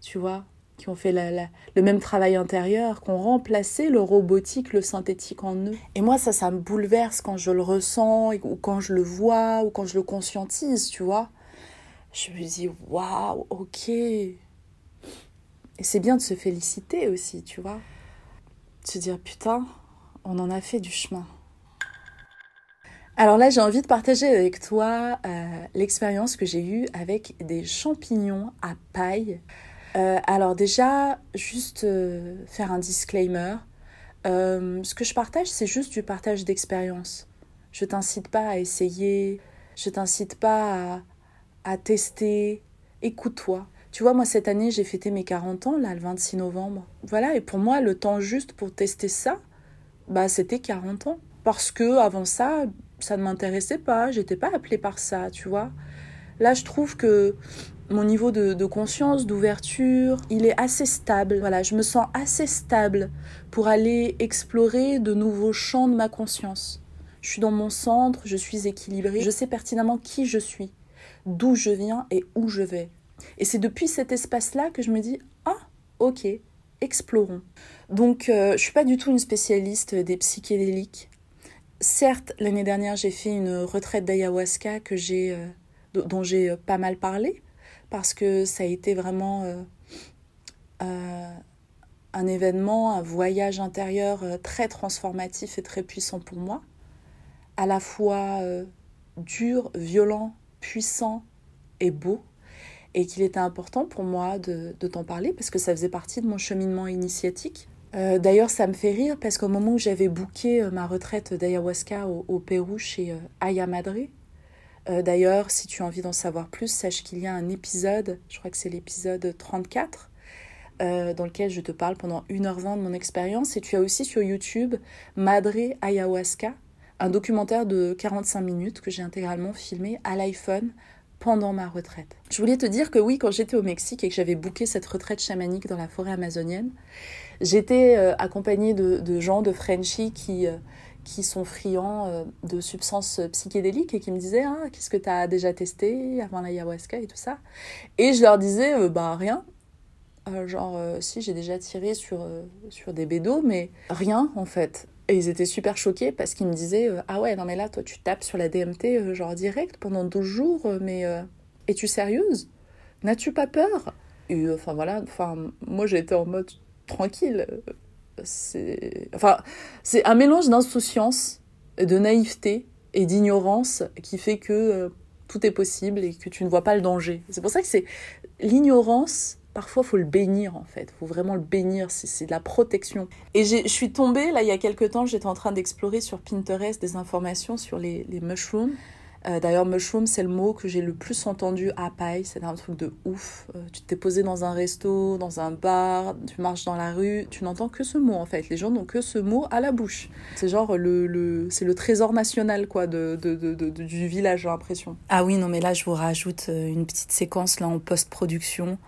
Speaker 2: tu vois, qui ont fait le même travail intérieur, qui ont remplacé le robotique, le synthétique en eux. Et moi, ça, ça me bouleverse quand je le ressens, ou quand je le vois, ou quand je le conscientise, tu vois. Je me dis, waouh, ok. Et c'est bien de se féliciter aussi, tu vois. De se dire, putain, on en a fait du chemin. Alors là, j'ai envie de partager avec toi euh, l'expérience que j'ai eue avec des champignons à paille. Euh, alors déjà, juste euh, faire un disclaimer. Euh, ce que je partage, c'est juste du partage d'expérience. Je t'incite pas à essayer, je t'incite pas à, à tester. Écoute-toi. Tu vois, moi, cette année, j'ai fêté mes 40 ans, là, le 26 novembre. Voilà, et pour moi, le temps juste pour tester ça, bah, c'était 40 ans. Parce que avant ça, ça ne m'intéressait pas, j'étais pas appelée par ça, tu vois. Là, je trouve que mon niveau de, conscience, d'ouverture, il est assez stable. Voilà, je me sens assez stable pour aller explorer de nouveaux champs de ma conscience. Je suis dans mon centre, je suis équilibrée, je sais pertinemment qui je suis, d'où je viens et où je vais. Et c'est depuis cet espace-là que je me dis Ah, ok, explorons. Donc, euh, je suis pas du tout une spécialiste des psychédéliques. Certes, l'année dernière, j'ai fait une retraite d'ayahuasca que j'ai, euh, dont j'ai pas mal parlé, parce que ça a été vraiment euh, un événement, un voyage intérieur très transformatif et très puissant pour moi, à la fois dur, violent, puissant et beau et qu'il était important pour moi de, t'en parler parce que ça faisait partie de mon cheminement initiatique. Euh, d'ailleurs, ça me fait rire parce qu'au moment où j'avais booké euh, ma retraite d'ayahuasca au, Pérou chez euh, d'ailleurs, si tu as envie d'en savoir plus, sache qu'il y a un épisode, je crois que c'est l'épisode 34, dans lequel je te parle pendant 1h20 de mon expérience. Et tu as aussi sur YouTube Madre Ayahuasca, un documentaire de 45 minutes que j'ai intégralement filmé à l'iPhone pendant ma retraite. Je voulais te dire que oui, quand j'étais au Mexique et que j'avais booké cette retraite chamanique dans la forêt amazonienne, j'étais euh, accompagnée de, gens de Frenchy qui, euh, qui sont friands euh, de substances psychédéliques et qui me disaient ah, Qu'est-ce que tu as déjà testé avant l'ayahuasca et tout ça Et je leur disais Bah rien. genre, si j'ai déjà tiré sur, sur des bédos, mais rien en fait. Et ils étaient super choqués parce qu'ils me disaient euh, Ah ouais, non mais là, toi, tu tapes sur la DMT, euh, genre direct, pendant 12 jours, euh, mais es-tu sérieuse? N'as-tu pas peur? Enfin voilà, moi j'étais en mode tranquille. C'est enfin, c'est un mélange d'insouciance, de naïveté et d'ignorance qui fait que tout est possible et que tu ne vois pas le danger. C'est pour ça que c'est l'ignorance parfois faut le bénir en fait, faut vraiment le bénir, c'est de la protection. Et je suis tombée là il y a quelques temps, j'étais en train d'explorer sur Pinterest des informations sur les, les mushrooms. Euh, d'ailleurs, mushroom, c'est le mot que j'ai le plus entendu à Paille. C'est un truc de ouf. Euh, tu t'es posé dans un resto, dans un bar, tu marches dans la rue, tu n'entends que ce mot en fait. Les gens n'ont que ce mot à la bouche. C'est genre le, le c'est le trésor national quoi de, de, de, du village, j'ai l'impression. Ah oui, non mais là je vous rajoute euh, une petite séquence là en post-production.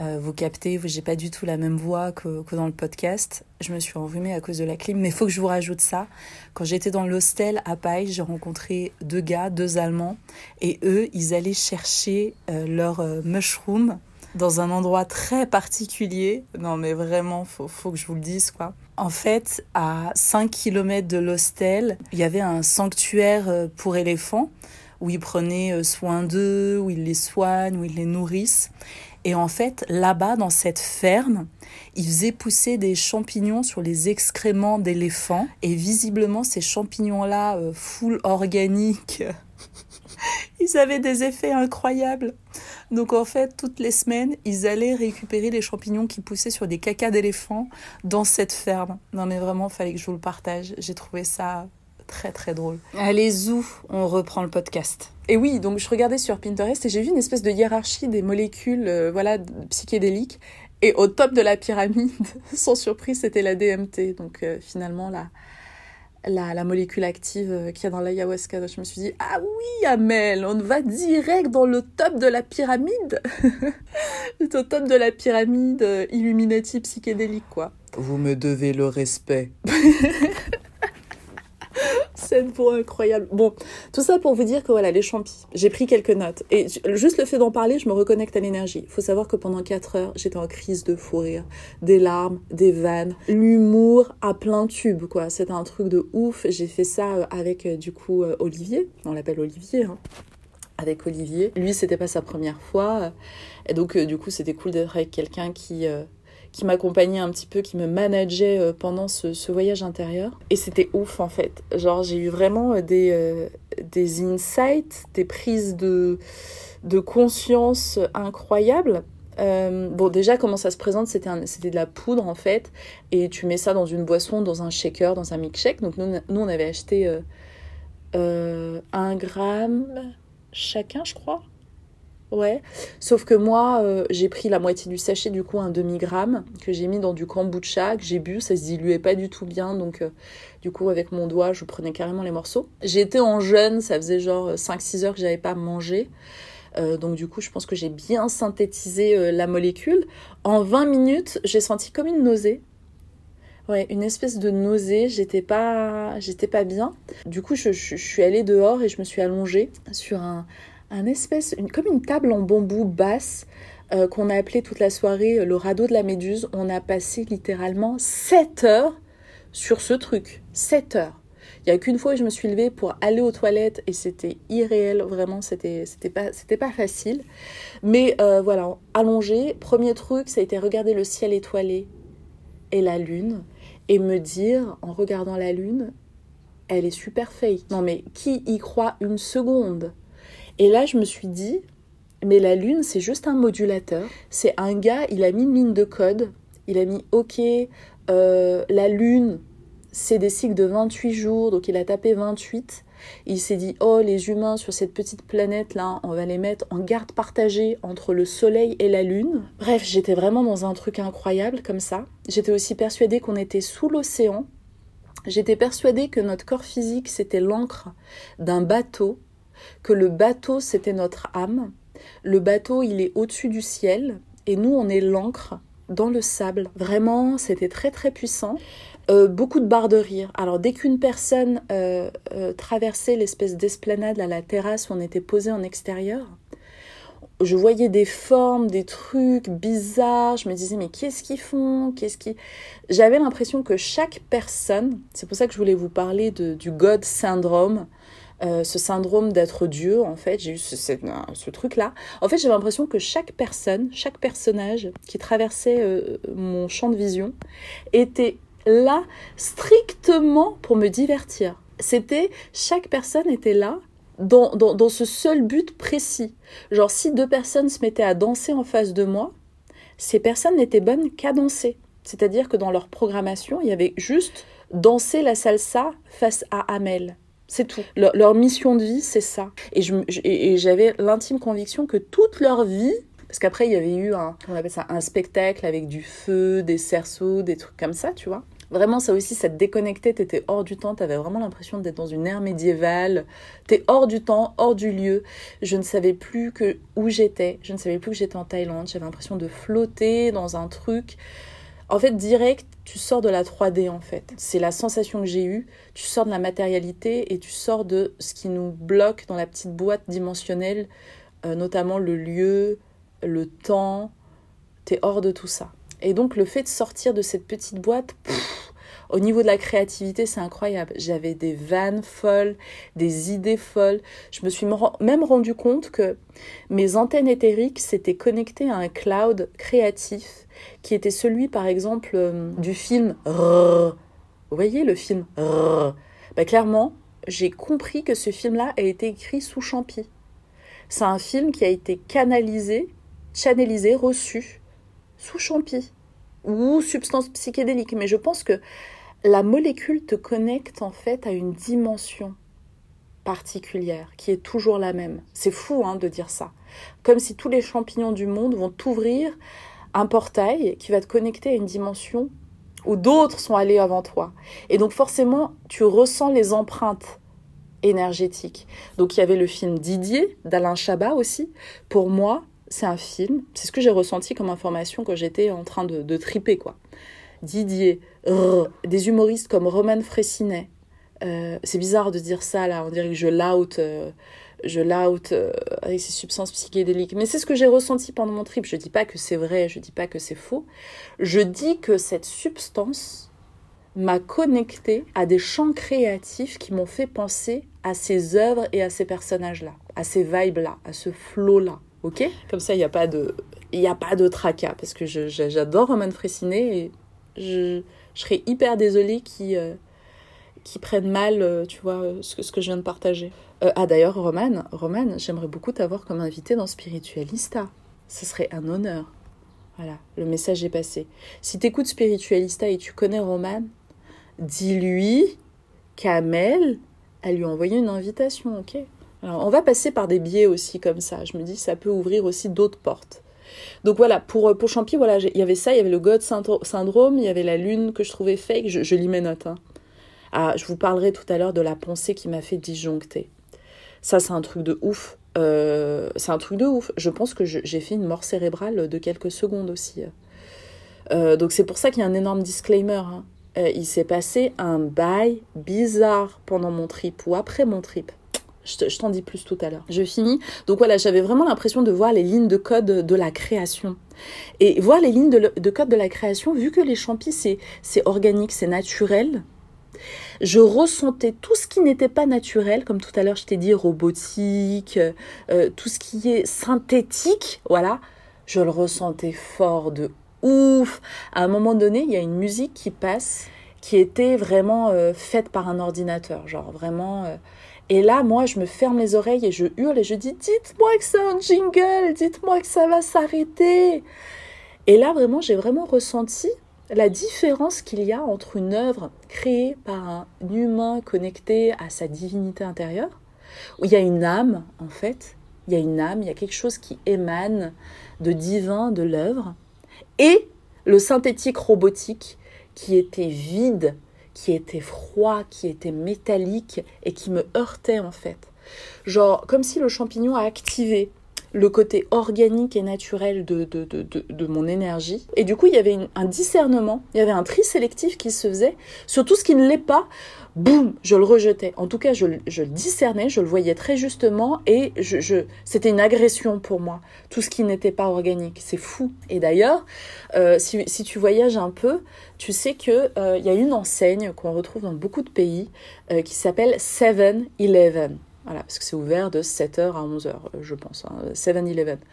Speaker 2: Euh, vous captez, j'ai pas du tout la même voix que, dans le podcast. Je me suis enrhumée à cause de la clim, mais il faut que je vous rajoute ça. Quand j'étais dans l'hostel à Paille, j'ai rencontré deux gars, deux Allemands, et eux, ils allaient chercher euh, leur euh, mushroom dans un endroit très particulier. Non, mais vraiment, faut, faut que je vous le dise, quoi. En fait, à 5 km de l'hostel, il y avait un sanctuaire pour éléphants où ils prenaient soin d'eux, où ils les soignent, où ils les nourrissent. Et en fait, là-bas, dans cette ferme, ils faisaient pousser des champignons sur les excréments d'éléphants. Et visiblement, ces champignons-là, euh, full organiques, ils avaient des effets incroyables. Donc en fait, toutes les semaines, ils allaient récupérer les champignons qui poussaient sur des cacas d'éléphants dans cette ferme. Non mais vraiment, il fallait que je vous le partage. J'ai trouvé ça très très drôle. Allez, zou, on reprend le podcast. Et oui, donc je regardais sur Pinterest et j'ai vu une espèce de hiérarchie des molécules euh, voilà, psychédéliques. Et au top de la pyramide, sans surprise, c'était la DMT. Donc euh, finalement, la, la, la, molécule active euh, qu'il y a dans l'ayahuasca. Je me suis dit, ah oui, Amel, on va direct dans le top de la pyramide. au top de la pyramide Illuminati psychédélique, quoi. Vous me devez le respect. scène pour incroyable. Bon, tout ça pour vous dire que voilà, les champis, j'ai pris quelques notes. Et juste le fait d'en parler, je me reconnecte à l'énergie. Il faut savoir que pendant 4 heures, j'étais en crise de fou rire. Des larmes, des vannes, l'humour à plein tube, quoi. C'était un truc de ouf. J'ai fait ça euh, avec, euh, du coup, euh, Olivier. On l'appelle Olivier, hein avec Olivier. Lui, c'était pas sa première fois. Et donc, du coup, c'était cool d'être avec quelqu'un qui, qui m'accompagnait un petit peu, qui me manageait euh, pendant ce, voyage intérieur. Et c'était ouf en fait. Genre j'ai eu vraiment euh, des, euh, des insights, des prises de, de conscience incroyables. bon, déjà, comment ça se présente, c'était, c'était de la poudre en fait, et tu mets ça dans une boisson, dans un shaker, dans un milkshake. Donc, nous, nous on avait acheté un gramme chacun, je crois. Ouais, sauf que moi, euh, j'ai pris la moitié du sachet, du coup un demi-gramme, que j'ai mis dans du kombucha, que j'ai bu, ça se diluait pas du tout bien, donc euh, du coup avec mon doigt, je prenais carrément les morceaux. J'étais en jeûne, ça faisait genre 5-6 heures que j'avais pas mangé, euh, donc du coup je pense que j'ai bien synthétisé la molécule. En 20 minutes, j'ai senti comme une nausée, Ouais, une espèce de nausée, j'étais pas, j'étais pas bien. Du coup, je, je, suis allée dehors et je me suis allongée sur un, un espèce, comme une table en bambou basse euh, qu'on a appelé toute la soirée le radeau de la méduse. On a passé littéralement 7 heures sur ce truc. 7 heures. Il n'y a qu'une fois où je me suis levée pour aller aux toilettes et c'était irréel, vraiment, c'était, pas, pas facile. Mais euh, voilà, allongé, premier truc, ça a été regarder le ciel étoilé et la lune et me dire, en regardant la lune, elle est super fake. Non mais qui y croit une seconde? Et là, je me suis dit, mais la lune, c'est juste un modulateur. C'est un gars, il a mis une ligne de code, il a mis OK, euh, la lune, c'est des cycles de 28 jours, donc il a tapé 28. Il s'est dit, oh, les humains sur cette petite planète-là, on va les mettre en garde partagée entre le Soleil et la Lune. Bref, j'étais vraiment dans un truc incroyable comme ça. J'étais aussi persuadée qu'on était sous l'océan. J'étais persuadée que notre corps physique, c'était l'encre d'un bateau, que le bateau, c'était notre âme. Le bateau, il est au-dessus du ciel, et nous, on est l'encre dans le sable. Vraiment, c'était très très puissant. Euh, beaucoup de barres de rire. Alors dès qu'une personne euh, euh, traversait l'espèce d'esplanade à la terrasse où on était posé en extérieur, je voyais des formes, des trucs bizarres. Je me disais mais qu'est-ce qu'ils font? Qu'est-ce qui? J'avais l'impression que chaque personne, c'est pour ça que je voulais vous parler du God syndrome. Ce syndrome d'être Dieu, en fait, j'ai eu ce, truc-là. En fait, j'ai l'impression que chaque personne, chaque personnage qui traversait mon champ de vision était là strictement pour me divertir. C'était, chaque personne était là dans, dans, ce seul but précis. Genre, si deux personnes se mettaient à danser en face de moi, ces personnes n'étaient bonnes qu'à danser. C'est-à-dire que dans leur programmation, il y avait juste danser la salsa face à Amel. C'est tout. Leur, mission de vie, c'est ça. Et, j'avais l'intime conviction que toute leur vie, parce qu'après, il y avait eu un, spectacle avec du feu, des cerceaux, des trucs comme ça, tu vois. Vraiment, ça aussi, ça te déconnectait, t'étais hors du temps, t'avais vraiment l'impression d'être dans une ère médiévale. T'es hors du temps, hors du lieu. Je ne savais plus que où j'étais. Je ne savais plus que j'étais en Thaïlande. J'avais l'impression de flotter dans un truc. En fait, direct, tu sors de la 3D en fait. C'est la sensation que j'ai eue. Tu sors de la matérialité et tu sors de ce qui nous bloque dans la petite boîte dimensionnelle, euh, notamment le lieu, le temps. T'es hors de tout ça. Et donc le fait de sortir de cette petite boîte, au niveau de la créativité, c'est incroyable. J'avais des vannes folles, des idées folles. Je me suis même rendu compte que mes antennes éthériques s'étaient connectées à un cloud créatif qui était celui, par exemple, euh, du film Vous voyez le film ben, Clairement, j'ai compris que ce film-là a été écrit sous champi. C'est un film qui a été canalisé, channelisé, reçu sous champi ou substance psychédélique. Mais je pense que la molécule te connecte en fait à une dimension particulière qui est toujours la même. C'est fou hein, de dire ça. Comme si tous les champignons du monde vont t'ouvrir un portail qui va te connecter à une dimension où d'autres sont allés avant toi. Et donc forcément, tu ressens les empreintes énergétiques. Donc il y avait le film Didier d'Alain Chabat aussi. Pour moi, c'est un film. C'est ce que j'ai ressenti comme information quand j'étais en train de, triper, quoi. Didier, des humoristes comme Roman Fressinet. Euh, c'est bizarre de dire ça, là. On dirait que je l'out, euh, je l'out euh, avec ces substances psychédéliques. Mais c'est ce que j'ai ressenti pendant mon trip. Je dis pas que c'est vrai, je dis pas que c'est faux. Je dis que cette substance m'a connecté à des champs créatifs qui m'ont fait penser à ces œuvres et à ces personnages-là, à ces vibes-là, à ce flow-là ok? Comme ça, il n'y a pas de, il a pas de tracas parce que j'adore Roman Fressinet et je, serais hyper désolée qui euh, qui prennent mal, euh, tu vois, ce que, ce que je viens de partager. Euh, ah d'ailleurs, Roman, Roman, j'aimerais beaucoup t'avoir comme invité dans Spiritualista. Ce serait un honneur. Voilà, le message est passé. Si t'écoutes Spiritualista et tu connais Roman, dis-lui qu'Amel, elle lui a envoyé une invitation, ok? Alors, on va passer par des biais aussi comme ça. Je me dis, ça peut ouvrir aussi d'autres portes. Donc voilà, pour, euh, pour Champi, voilà, il y avait ça, il y avait le God syndrome, il y avait la lune que je trouvais fake, je, lis mes notes. Hein. Ah, je vous parlerai tout à l'heure de la pensée qui m'a fait disjoncter. Ça, c'est un truc de ouf. Euh, c'est un truc de ouf. Je pense que j'ai fait une mort cérébrale de quelques secondes aussi. Euh, donc c'est pour ça qu'il y a un énorme disclaimer. Hein. il s'est passé un bail bizarre pendant mon trip ou après mon trip Je t'en dis plus tout à l'heure. Je finis. Donc voilà, j'avais vraiment l'impression de voir les lignes de code de la création. Et voir les lignes de, code de la création, vu que les champis, c'est organique, c'est naturel, je ressentais tout ce qui n'était pas naturel, comme tout à l'heure je t'ai dit, robotique, euh, tout ce qui est synthétique, voilà, je le ressentais fort de ouf. À un moment donné, il y a une musique qui passe qui était vraiment euh, faite par un ordinateur, genre vraiment. Euh, et là, moi, je me ferme les oreilles et je hurle et je dis Dites-moi que c'est un jingle, dites-moi que ça va s'arrêter. Et là, vraiment, j'ai vraiment ressenti la différence qu'il y a entre une œuvre créée par un humain connecté à sa divinité intérieure, où il y a une âme, en fait, il y a une âme, il y a quelque chose qui émane de divin de l'œuvre, et le synthétique robotique qui était vide, qui était froid, qui était métallique et qui me heurtait en fait. Genre comme si le champignon a activé le côté organique et naturel de, de, de, de, mon énergie. Et du coup, il y avait un discernement, il y avait un tri sélectif qui se faisait sur tout ce qui ne l'est pas. Boum, je le rejetais. En tout cas, je, je, le discernais, je le voyais très justement et je, c'était une agression pour moi. Tout ce qui n'était pas organique, c'est fou. Et d'ailleurs, euh, si, si, tu voyages un peu, tu sais qu'il euh, y a une enseigne qu'on retrouve dans beaucoup de pays euh, qui s'appelle 7-Eleven. Voilà, parce que c'est ouvert de 7h à 11h, je pense, 7-Eleven. Hein,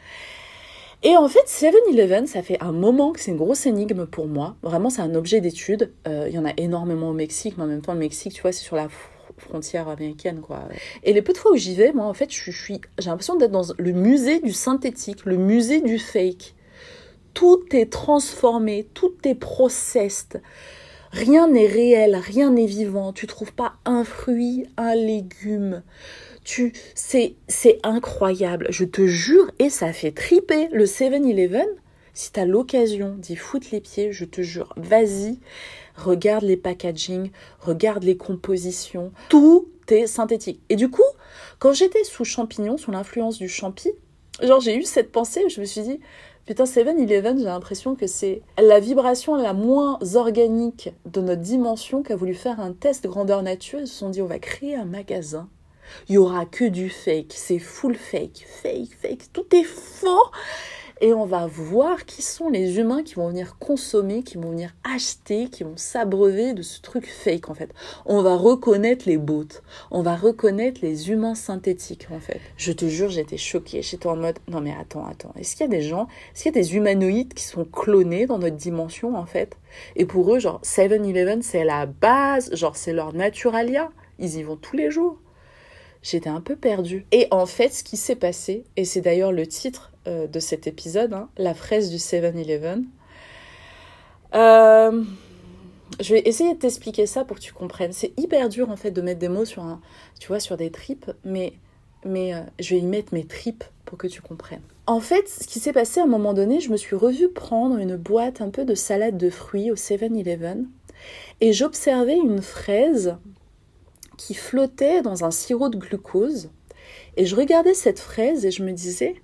Speaker 2: et en fait, 7-Eleven, ça fait un moment que c'est une grosse énigme pour moi. Vraiment, c'est un objet d'étude. Euh, il y en a énormément au Mexique, mais en même temps, le Mexique, tu vois, c'est sur la frontière américaine, quoi. Et les peu de fois où j'y vais, moi, en fait, je suis, j'ai l'impression d'être dans le musée du synthétique, le musée du fake. Tout est transformé, tout est processed. Rien n'est réel, rien n'est vivant. Tu trouves pas un fruit, un légume. Tu, c'est, c'est incroyable. Je te jure, et ça fait triper le 7-Eleven. Si tu as l'occasion d'y foutre les pieds, je te jure, vas-y, regarde les packaging, regarde les compositions. Tout est synthétique. Et du coup, quand j'étais sous champignon, sous l'influence du champi, genre j'ai eu cette pensée, je me suis dit, Putain, 7-Eleven, j'ai l'impression que c'est la vibration la moins organique de notre dimension qu'a voulu faire un test grandeur nature. Ils se sont dit, on va créer un magasin. Il y aura que du fake. C'est full fake. Fake, fake. Tout est faux et on va voir qui sont les humains qui vont venir consommer, qui vont venir acheter, qui vont s'abreuver de ce truc fake en fait. On va reconnaître les bots, on va reconnaître les humains synthétiques en fait. Je te jure, j'étais choquée, j'étais en mode non mais attends, attends, est-ce qu'il y a des gens, est-ce qu'il y a des humanoïdes qui sont clonés dans notre dimension en fait? Et pour eux, genre 7-Eleven c'est la base, genre c'est leur naturalia, ils y vont tous les jours. J'étais un peu perdue. Et en fait, ce qui s'est passé, et c'est d'ailleurs le titre euh, de cet épisode, hein, la fraise du 7-Eleven. Euh, je vais essayer de t'expliquer ça pour que tu comprennes. C'est hyper dur en fait de mettre des mots sur un, tu vois, sur des tripes, mais mais euh, je vais y mettre mes tripes pour que tu comprennes. En fait, ce qui s'est passé à un moment donné, je me suis revue prendre une boîte un peu de salade de fruits au 7-Eleven et j'observais une fraise qui flottait dans un sirop de glucose. Et je regardais cette fraise et je me disais,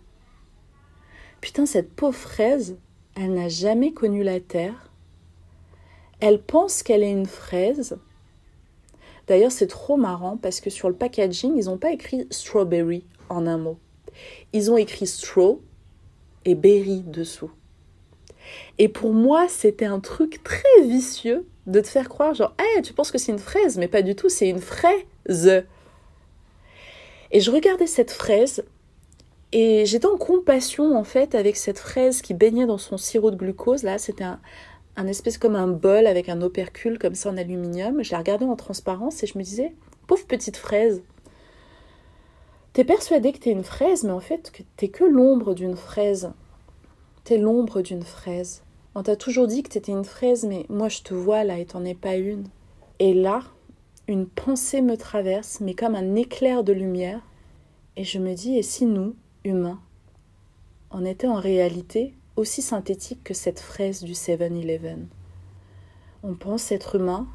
Speaker 2: putain, cette pauvre fraise, elle n'a jamais connu la terre. Elle pense qu'elle est une fraise. D'ailleurs, c'est trop marrant parce que sur le packaging, ils n'ont pas écrit strawberry en un mot. Ils ont écrit straw et berry dessous. Et pour moi, c'était un truc très vicieux de te faire croire genre, hey, tu penses que c'est une fraise, mais pas du tout, c'est une fraise. Et je regardais cette fraise et j'étais en compassion en fait avec cette fraise qui baignait dans son sirop de glucose. Là, c'était un, espèce comme un bol avec un opercule comme ça en aluminium. Je la regardais en transparence et je me disais, pauvre petite fraise. T'es persuadé que t'es une fraise, mais en fait, t'es que l'ombre d'une fraise. T'es l'ombre d'une fraise. On t'a toujours dit que t'étais une fraise, mais moi je te vois là et t'en es pas une. Et là, une pensée me traverse, mais comme un éclair de lumière, et je me dis, et si nous, humains, on était en réalité aussi synthétiques que cette fraise du 7-Eleven On pense être humain,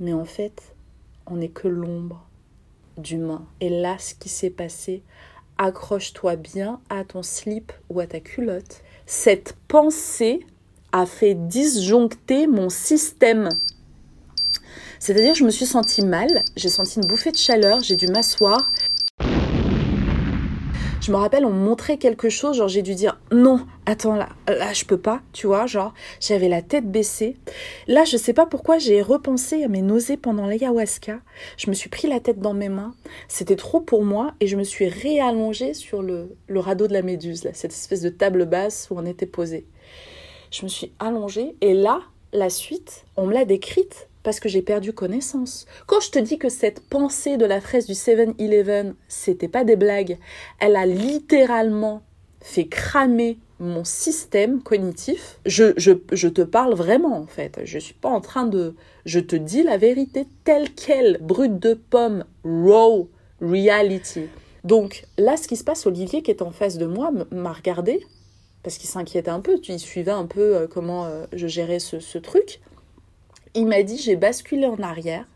Speaker 2: mais en fait, on n'est que l'ombre d'humain. Et là, ce qui s'est passé, accroche-toi bien à ton slip ou à ta culotte. Cette pensée a fait disjoncter mon système. C'est-à-dire, je me suis sentie mal, j'ai senti une bouffée de chaleur, j'ai dû m'asseoir. Je me rappelle, on me montrait quelque chose, genre j'ai dû dire non, attends là, là je peux pas, tu vois, genre j'avais la tête baissée. Là, je sais pas pourquoi j'ai repensé à mes nausées pendant l'ayahuasca. Je me suis pris la tête dans mes mains, c'était trop pour moi et je me suis réallongée sur le, le radeau de la méduse, là, cette espèce de table basse où on était posé. Je me suis allongée et là, la suite, on me l'a décrite parce que j'ai perdu connaissance. Quand je te dis que cette pensée de la fraise du 7-Eleven, c'était pas des blagues, elle a littéralement fait cramer mon système cognitif. Je, je, je, te parle vraiment en fait. Je suis pas en train de. Je te dis la vérité telle qu'elle, brute de pomme, raw reality. Donc là, ce qui se passe, Olivier qui est en face de moi m'a regardé parce qu'il s'inquiétait un peu. Il suivait un peu euh, comment euh, je gérais ce, ce truc il m'a dit j'ai basculé en arrière,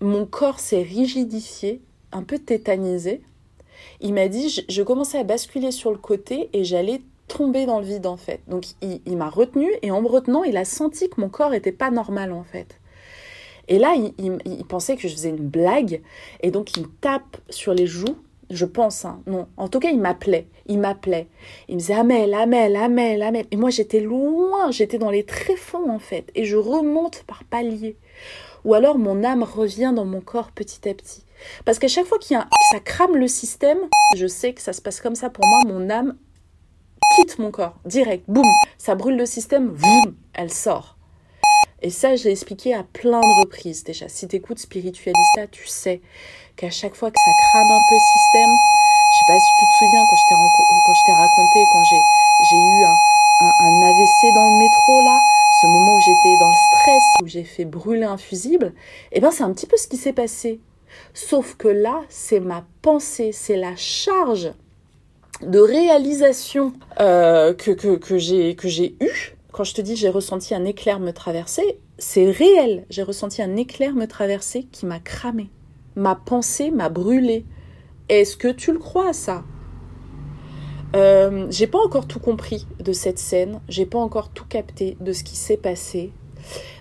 Speaker 2: mon corps s'est rigidifié, un peu tétanisé. Il m'a dit je, commençais à basculer sur le côté et j'allais tomber dans le vide en fait. Donc il, m'a retenu et en me retenant, il a senti que mon corps était pas normal en fait. Et là, il, il, pensait que je faisais une blague et donc il me tape sur les joues je pense, hein. non. En tout cas, il m'appelait, il m'appelait. Il me disait Amel, Amel, Amel, Amel. Et moi, j'étais loin, j'étais dans les tréfonds, en fait. Et je remonte par paliers. Ou alors, mon âme revient dans mon corps petit à petit. Parce qu'à chaque fois qu'il y a ça crame le système, je sais que ça se passe comme ça pour moi, mon âme quitte mon corps, direct, boum, ça brûle le système, boum, elle sort. Et ça, je l'ai expliqué à plein de reprises déjà. Si tu écoutes Spiritualista, tu sais qu'à chaque fois que ça crame un peu le système, je sais pas si tu te souviens quand je t'ai, raconté, quand j'ai, eu un, AVC dans le métro là, ce moment où j'étais dans le stress, où j'ai fait brûler un fusible, eh ben c'est un petit peu ce qui s'est passé. Sauf que là, c'est ma pensée, c'est la charge de réalisation euh, que, que, que j'ai eue quand je te dis j'ai ressenti un éclair me traverser, c'est réel. J'ai ressenti un éclair me traverser qui m'a cramé. Ma pensée m'a brûlé. Est-ce que tu le crois ça? Euh, J'ai pas encore tout compris de cette scène. J'ai pas encore tout capté de ce qui s'est passé.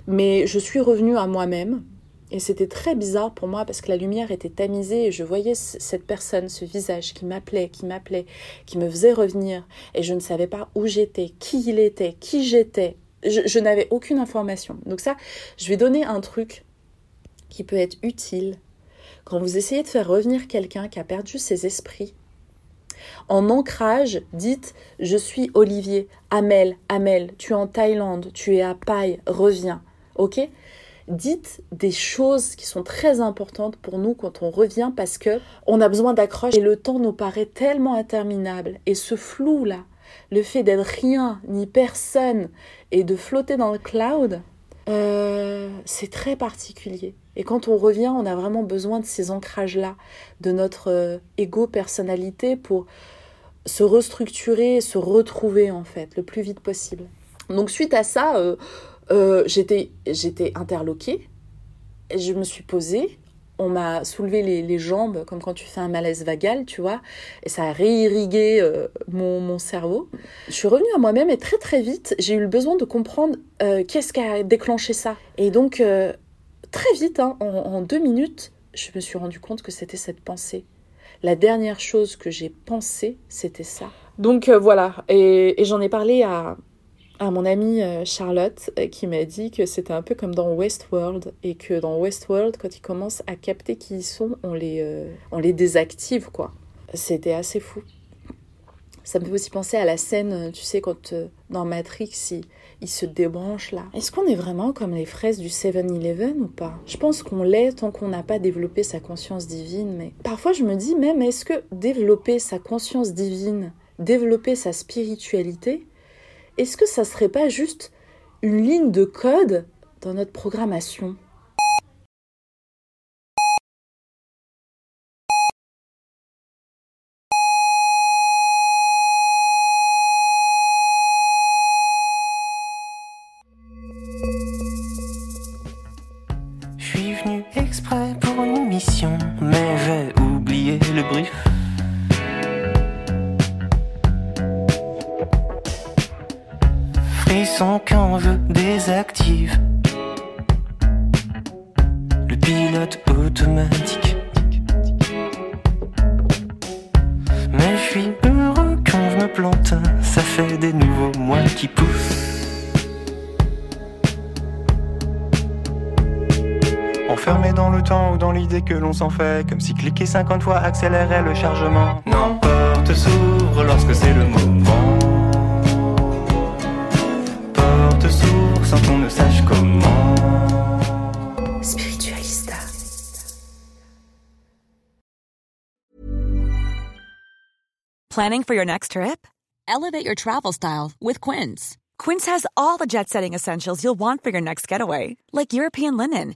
Speaker 2: Mais je suis revenue à moi-même. Et c'était très bizarre pour moi parce que la lumière était tamisée et je voyais cette personne, ce visage qui m'appelait, qui m'appelait, qui me faisait revenir et je ne savais pas où j'étais, qui il était, qui j'étais. Je, n'avais aucune information. Donc ça, je vais donner un truc qui peut être utile quand vous essayez de faire revenir quelqu'un qui a perdu ses esprits. En ancrage, dites Je suis Olivier, Amel, Amel, tu es en Thaïlande, tu es à Paille, reviens. Ok? Dites des choses qui sont très importantes pour nous quand on revient parce que on a besoin d'accroche et le temps nous paraît tellement interminable et ce flou là, le fait d'être rien ni personne et de flotter dans le cloud, euh, c'est très particulier. Et quand on revient, on a vraiment besoin de ces ancrages-là, de notre euh, ego personnalité pour se restructurer se retrouver en fait le plus vite possible. Donc suite à ça, euh, euh, j'étais interloquée. Je me suis posée. On m'a soulevé les, jambes comme quand tu fais un malaise vagal, tu vois, et ça a réirrigué euh, mon, cerveau. Je suis revenue à moi-même et très très vite, j'ai eu le besoin de comprendre euh, qu'est-ce qui a déclenché ça. Et donc, très vite, hein, en, deux minutes, je me suis rendu compte que c'était cette pensée. La dernière chose que j'ai pensée, c'était ça. Donc voilà, et j'en ai parlé à, à mon amie euh, Charlotte euh, qui m'a dit que c'était un peu comme dans Westworld et que dans Westworld, quand ils commencent à capter qui ils sont, on les, euh, on les désactive, quoi. C'était assez fou. Ça me fait aussi penser à la scène, tu sais, quand dans Matrix, ils il se débranchent là. Est-ce qu'on est vraiment comme les fraises du 7-Eleven ou pas? Je pense qu'on l'est tant qu'on n'a pas développé sa conscience divine, mais parfois je me dis même, est-ce que développer sa conscience divine, développer sa spiritualité, est-ce que ça serait pas juste une ligne de code dans notre programmation?
Speaker 5: L'on s'en fait, comme si cliquer 50 fois accélérait le chargement. Non, porte s'ouvre lorsque c'est le moment. Porte s'ouvre sans qu'on ne sache comment.
Speaker 2: Spiritualista.
Speaker 6: Planning for your next trip? Elevate your travel style with Quince. Quince has all the jet setting essentials you'll want for your next getaway, like European linen,